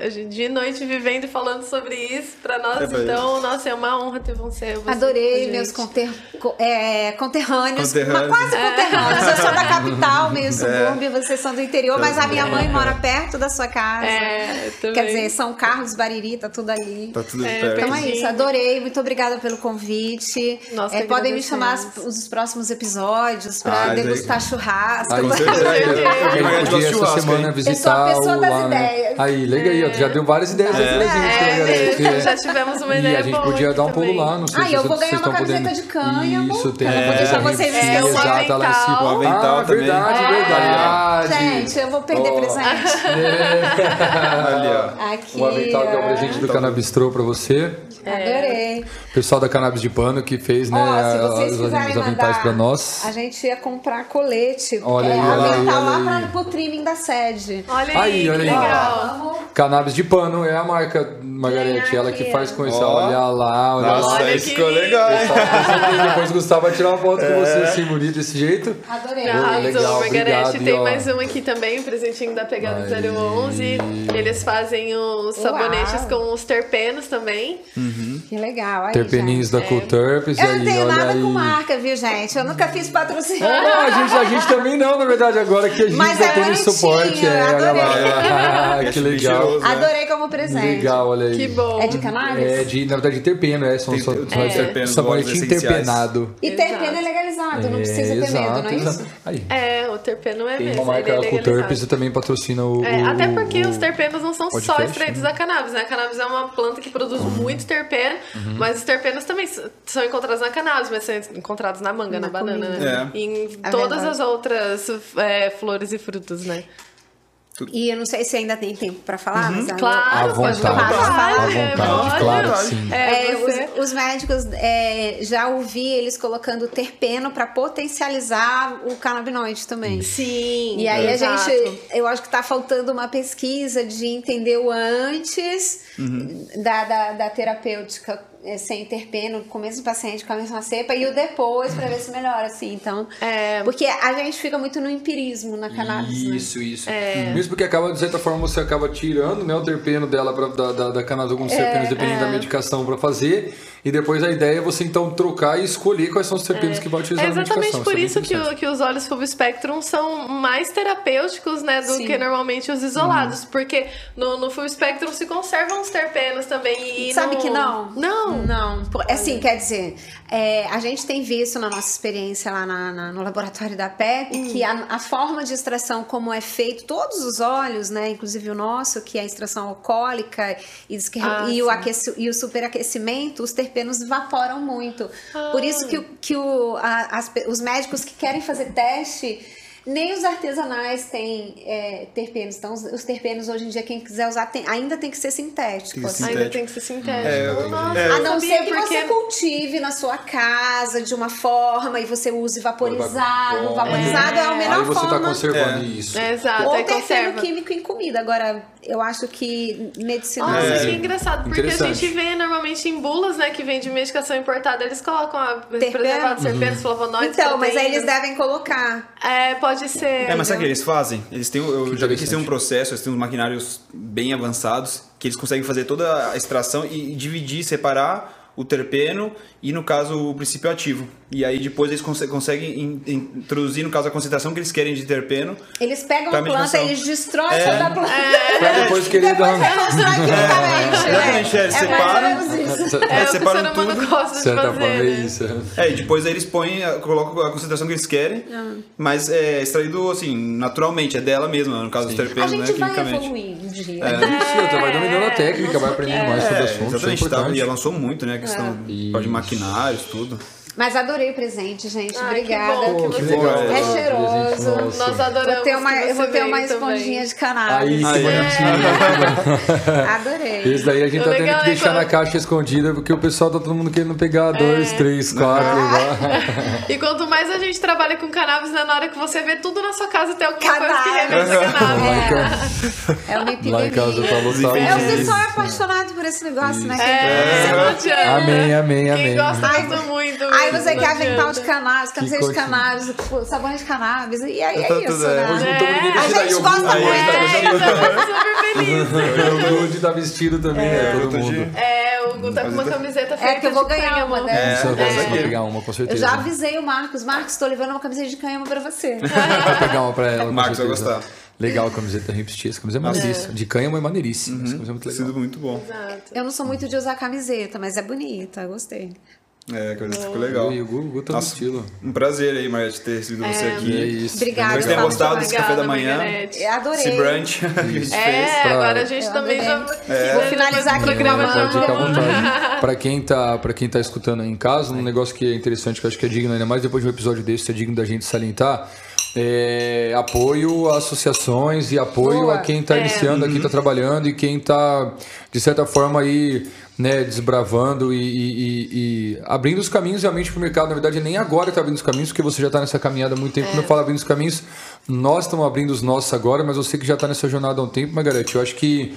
a gente de noite vivendo e falando sobre isso pra nós, então então, nossa, é uma honra ter você. você Adorei meus conter, é, conterrâneos, conterrâneos. quase é. conterrâneos. Eu sou da capital, meio é. subúrbio, é. vocês são do interior, mas a minha mãe mora perto da sua casa. É, Quer dizer, São Carlos, Bariri, tá tudo ali. Tá tudo é, perto. Então é isso, adorei. Muito obrigada pelo convite. Nossa, é, podem me chamar os próximos episódios para ah, degustar daí... churrasco. Aí, essa semana visitar Eu sou a pessoa das lá, ideias. Aí, legal aí, já deu várias ideias aqui pra gente, certeza. Já tivemos uma ideia E a gente podia dar um pulo lá, não sei Ah, se eu vocês vou ganhar estão uma camiseta podendo. de cânhamo. Isso, tem Eu uma vou deixar vocês. É, o avental ah, também. verdade, É. verdade. Gente, eu vou perder Ó. presente. Ali, ó. Aqui. O avental que é o presente do Canabistrô pra você. Adorei. Pessoal da Cannabis de Pano que fez, né, se vocês os, quiserem os aventais pra nós. a gente ia comprar colete. Olha é, aí, olha aí, avental olha lá aí. pra, pro trimming da sede. Olha Aí, aí, olha aí. legal. Cannabis de Pano é a marca, Margarete, Ganhar ela que faz com isso. Ó. Olha lá, olha Nossa, lá. Olha isso ficou legal. hein? Depois o Gustavo vai tirar uma foto com você assim, bonito desse jeito. Adorei. Arrasou, legal, Margarete. obrigado, Tem e ó. mais um aqui também, um presentinho da Pegada Aí. 011. Eles fazem os sabonetes com os terpenos também. Que legal. Aí, Terpeninhos gente. da Cool Terpes. Eu não tenho olha nada aí. com marca, viu, gente? Eu nunca fiz patrocínio. É, não, a gente, a gente também não, na verdade, agora que a gente Mas tá é suporte. É, olha lá, adorei. olha lá. que legal. Adorei como presente. Legal, olha aí. Que bom. É de cannabis? É de, na verdade, terpeno, é. São, Tem- são, tem são os terpenos, sabonete interpenado. E terpeno é legalizado, não precisa ter exato, medo, não é exato. isso? Aí. É, o terpeno é Tem mesmo. uma marca é legalizado. Terpes e também patrocina o. É, o- até porque o- os terpenos não são só podcast, extraídos né? da cannabis, né? A cannabis é uma planta que produz muito terpeno, Uhum. mas os terpenos também são encontrados na cannabis, mas são encontrados na manga, na, Na banana, né? É. E em É todas as outras é, flores e frutos, né? E eu não sei se ainda tem tempo pra falar, mas À Claro, pode vontade. falar. À é, vontade, claro sim. É, É, você... os, os médicos é, já ouvi eles colocando terpeno para potencializar o canabinoide também. Sim. E aí exato. a gente, eu acho que tá faltando uma pesquisa de entender o antes da, da, da terapêutica é, sem terpeno, com o mesmo paciente com a mesma cepa, e o depois para ver se melhora, assim. Então, É. porque a gente fica muito no empirismo na cannabis, né? Isso, isso. É. Mesmo porque acaba, de certa forma, você acaba tirando né, o terpeno dela pra, da, da, da cannabis, alguns terpenos, dependendo da medicação pra fazer. E depois a ideia é você então trocar e escolher quais são os terpenos que vai utilizar É exatamente por é isso bem que, o- que os óleos full spectrum são mais terapêuticos, né, do Sim. que normalmente os isolados, porque no, no full spectrum se conservam os terpenos também e Sabe no- que não? Não. Não. Por- Assim, quer dizer, é, a gente tem visto na nossa experiência lá na- na- no laboratório da PEP Hum. que a, a forma de extração, como é feito, todos os óleos, né, inclusive o nosso, que é a extração alcoólica e, Ah, e o, aqueci- e o superaquecimento, os terpenos evaporam muito. Por isso que, que o, a- as os médicos que querem fazer teste. Nem os artesanais têm é, terpenos. Então, os, os terpenos, hoje em dia, quem quiser usar, tem- ainda tem que ser sintético. Tem assim. Ainda tem que ser sintético. É, Nossa, é. A não ser que porque... você cultive na sua casa de uma forma e você use vaporizado. Bom. Vaporizado é a melhor Aí você forma. tá conservando É. isso. É, exato, Ou terpeno conserva. químico em comida. Agora, eu acho que medicina. Nossa, É. que engraçado, porque a gente vê normalmente em bulas, né, que vem de medicação importada, eles colocam a Terpeno? preservados terpenos, flavonoides, Então, mas aí proteínas. eles devem colocar. É, pode ser. É, mas sabe o que eles fazem? Eles têm, eu já vi que eles têm um processo, eles têm uns maquinários bem avançados, que eles conseguem fazer toda a extração e, e dividir, separar o terpeno e, no caso, o princípio ativo. E aí depois eles conse- conseguem in- in- introduzir, no caso, a concentração que eles querem de terpeno. Eles pegam a planta, eles destroem É. toda a planta. Pra depois querer dar quimicamente. Exatamente, é, eles ou separam. É, o separam tudo. gosta De certa fazer, forma é né? isso. É, e depois aí eles põem, colocam a concentração que eles querem, mas é extraído, assim, naturalmente, é dela mesma, no caso dos A terpenos, né, quimicamente. Isso, você vai dominando a técnica, vai aprendendo mais sobre o É, assunto, é exatamente, tá, importante. e avançou muito, né, a questão de maquinários, tudo. Mas adorei o presente, gente. Ah, Obrigada. que bom que que você legal. É cheiroso. Nós adoramos Vou ter uma, que eu vou ter uma veio também. esponjinha de cannabis. Aí, bonitinho. Adorei. Esse daí a gente O tá tendo que é deixar quando- na caixa escondida, porque o pessoal tá todo mundo querendo pegar É. dois, três, quatro, levar. E quanto mais a gente trabalha com cannabis, né, na hora que você vê tudo na sua casa tem alguma coisa que Cannabis. remete a cannabis. Lá em casa, É uma epidemia. lá em casa tá lotado. É, o Isso. pessoal é apaixonado por esse negócio, né? É, não adianta. Amém, amém, Quem amém. gosta, Ai, gosta muito. Aí você quer adianta. de cannabis, camiseta de cannabis, tipo, sabão de cannabis. E aí é isso, tudo, é. Hoje né? não estamos ninguém A vestido aí, gente eu gosta muito. É, eu tava super feliz. O Good tá vestido também, né? Todo outro mundo. É, o Gu tá com uma camiseta feita É que eu vou ganhar uma dessas. Você vai É. vai pegar uma, com Eu certeza. já avisei o Marcos. Marcos, tô levando uma camiseta de canhama pra você. Vou pegar uma pra ela. Marcos vai gostar. Legal a camiseta Hipstia. Essa camisa é maneiríssima. De cânhamo é maneiríssima. Essa camisa é muito legal. Sido muito bom. Exato. Eu não sou muito de usar camiseta, mas é bonita, gostei. É, que ficou legal. E o Gu, o Gu tá no Nossa, estilo. Um prazer aí, Margarete, ter recebido você aqui. É isso. Obrigada. Espero que tenha Obrigada, gostado desse café da manhã. Margarete. Adorei. Esse brunch que a gente É, fez. pra- agora a gente Eu também já. adorei. Vou finalizar aqui com programa. Pode ficar à vontade. Pra quem, tá, pra quem tá escutando aí em casa, um negócio que é interessante, que eu acho que é digno, ainda mais depois de um episódio desse, é digno da gente salientar. É apoio a associações e apoio Boa. a quem está iniciando, a quem está trabalhando e quem está, de certa forma, aí, né, desbravando e, e- e- abrindo os caminhos realmente para o mercado. Na verdade, nem agora está abrindo os caminhos, porque você já está nessa caminhada há muito tempo. Quando eu falo abrindo os caminhos, nós estamos abrindo os nossos agora, mas você que já está nessa jornada há um tempo, Margarete, eu acho que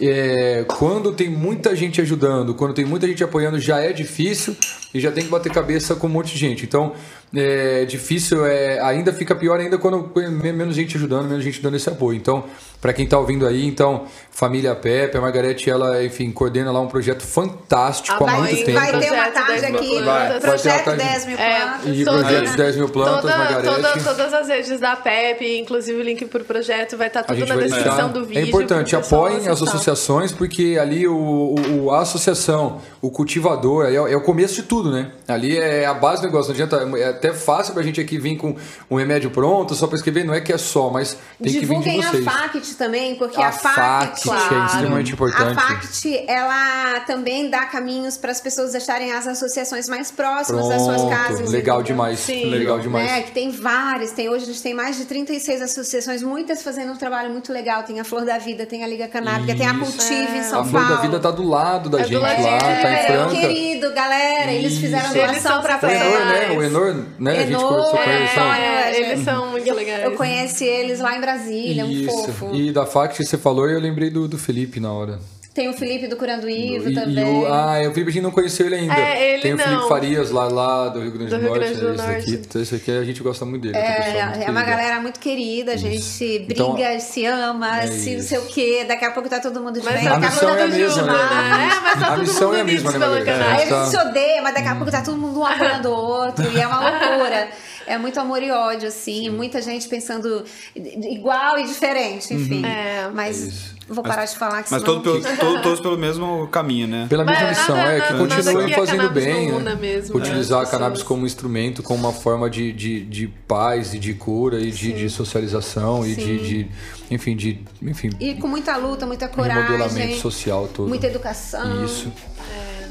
é, quando tem muita gente ajudando, quando tem muita gente apoiando, já é difícil e já tem que bater cabeça com um monte de gente. Então, é difícil, é, ainda fica pior ainda quando menos gente ajudando, menos gente dando esse apoio. Então, para quem está ouvindo aí, então, família Pepe, a Margarete, ela, enfim, coordena lá um projeto fantástico há Ah, muito vai- tempo. Vai ter uma Projeto tarde 10 mil aqui, plantas. Vai. Vai projeto tarde- 10 mil É, plantas. E Toda- projeto de 10 mil plantas, toda- Margarete. toda- todas as redes da PEP, inclusive o link pro projeto, vai estar A tudo na vai descrição deixar. do vídeo. É importante, apoiem as associações, porque ali o, o- a associação, o cultivador, é, é o começo de tudo, né? Ali é a base do negócio. Não adianta, é até fácil pra gente aqui vir com um remédio pronto, só pra escrever, não é que é só, mas tem que vir Divulguem de vocês. a FACT também, porque A a, FACT, FACT, que é extremamente importante. A FACT, ela também dá caminhos para as pessoas acharem as associações mais próximas das suas casas. Pronto, legal entendeu? demais. Sim. Legal demais. Né, que tem várias, tem hoje a gente tem mais de 36 associações, muitas fazendo um trabalho muito legal. Tem a Flor da Vida, tem a Liga Canábica, tem a Isso. Cultive em São A Flor Paulo. da Vida tá do lado da É gente lá, tá em é, Franca. Querido, galera, eles Isso. fizeram doação pra O Enor, né? O Enor, né? a gente Enor, conversou com é, eles. são- É, eles são muito legais. Eu conheci eles lá em Brasília, é um Isso. fofo. E da FACT que você falou, eu lembrei do, do Felipe na hora. Tem o Felipe do Curando Ivo E- e também. o, ah, é, o Felipe a gente não conheceu ele ainda. É, ele Tem o Felipe não. Farias lá, lá do Rio Grande do, Do Rio Norte. Grande do esse Norte. Daqui, então esse aqui a gente gosta muito dele. tá? Muito É, é uma galera muito querida, a gente briga, Então, se ama, é se não isso. sei o quê. Daqui a pouco tá todo mundo de Mas bem. tá A daqui a missão pouco é a tá mesma, né? É, mas tá A todo missão mundo é a mesma, né. Aí tá. eles se odeiam, mas daqui a pouco tá todo mundo um apoiando o outro. E é uma loucura. É muito amor e ódio, assim. Muita gente pensando igual e diferente, enfim. É. Mas vou parar de falar que Mas senão... todo pelo, todo- todos pelo mesmo caminho, né? Pela mesma Mas missão, é que continuem a fazendo bem. né? mesmo, né, Utilizar as a cannabis como instrumento, como uma forma de, de, de paz e de cura e de, de socialização e de, de, enfim, de enfim, E com muita luta, muita coragem, social todo. muita educação. Isso.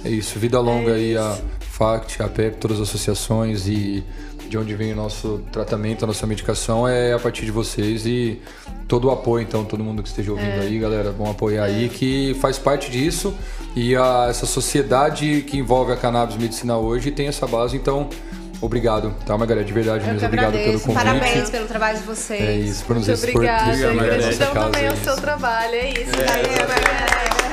É isso. Vida longa aí a FACT, a PEP, todas as associações e de onde vem o nosso tratamento, a nossa medicação é a partir de vocês e todo o apoio, então, todo mundo que esteja ouvindo aí, galera, vão apoiar aí, que faz parte disso e a, essa sociedade que envolve a cannabis medicinal hoje tem essa base, então, obrigado, tá, Margarida? De verdade Eu mesmo, obrigado pelo convite. Parabéns pelo trabalho de vocês. É isso, por nos Muito expor obrigada. Gratidão também é ao seu trabalho. É isso. Valeu, Margarida.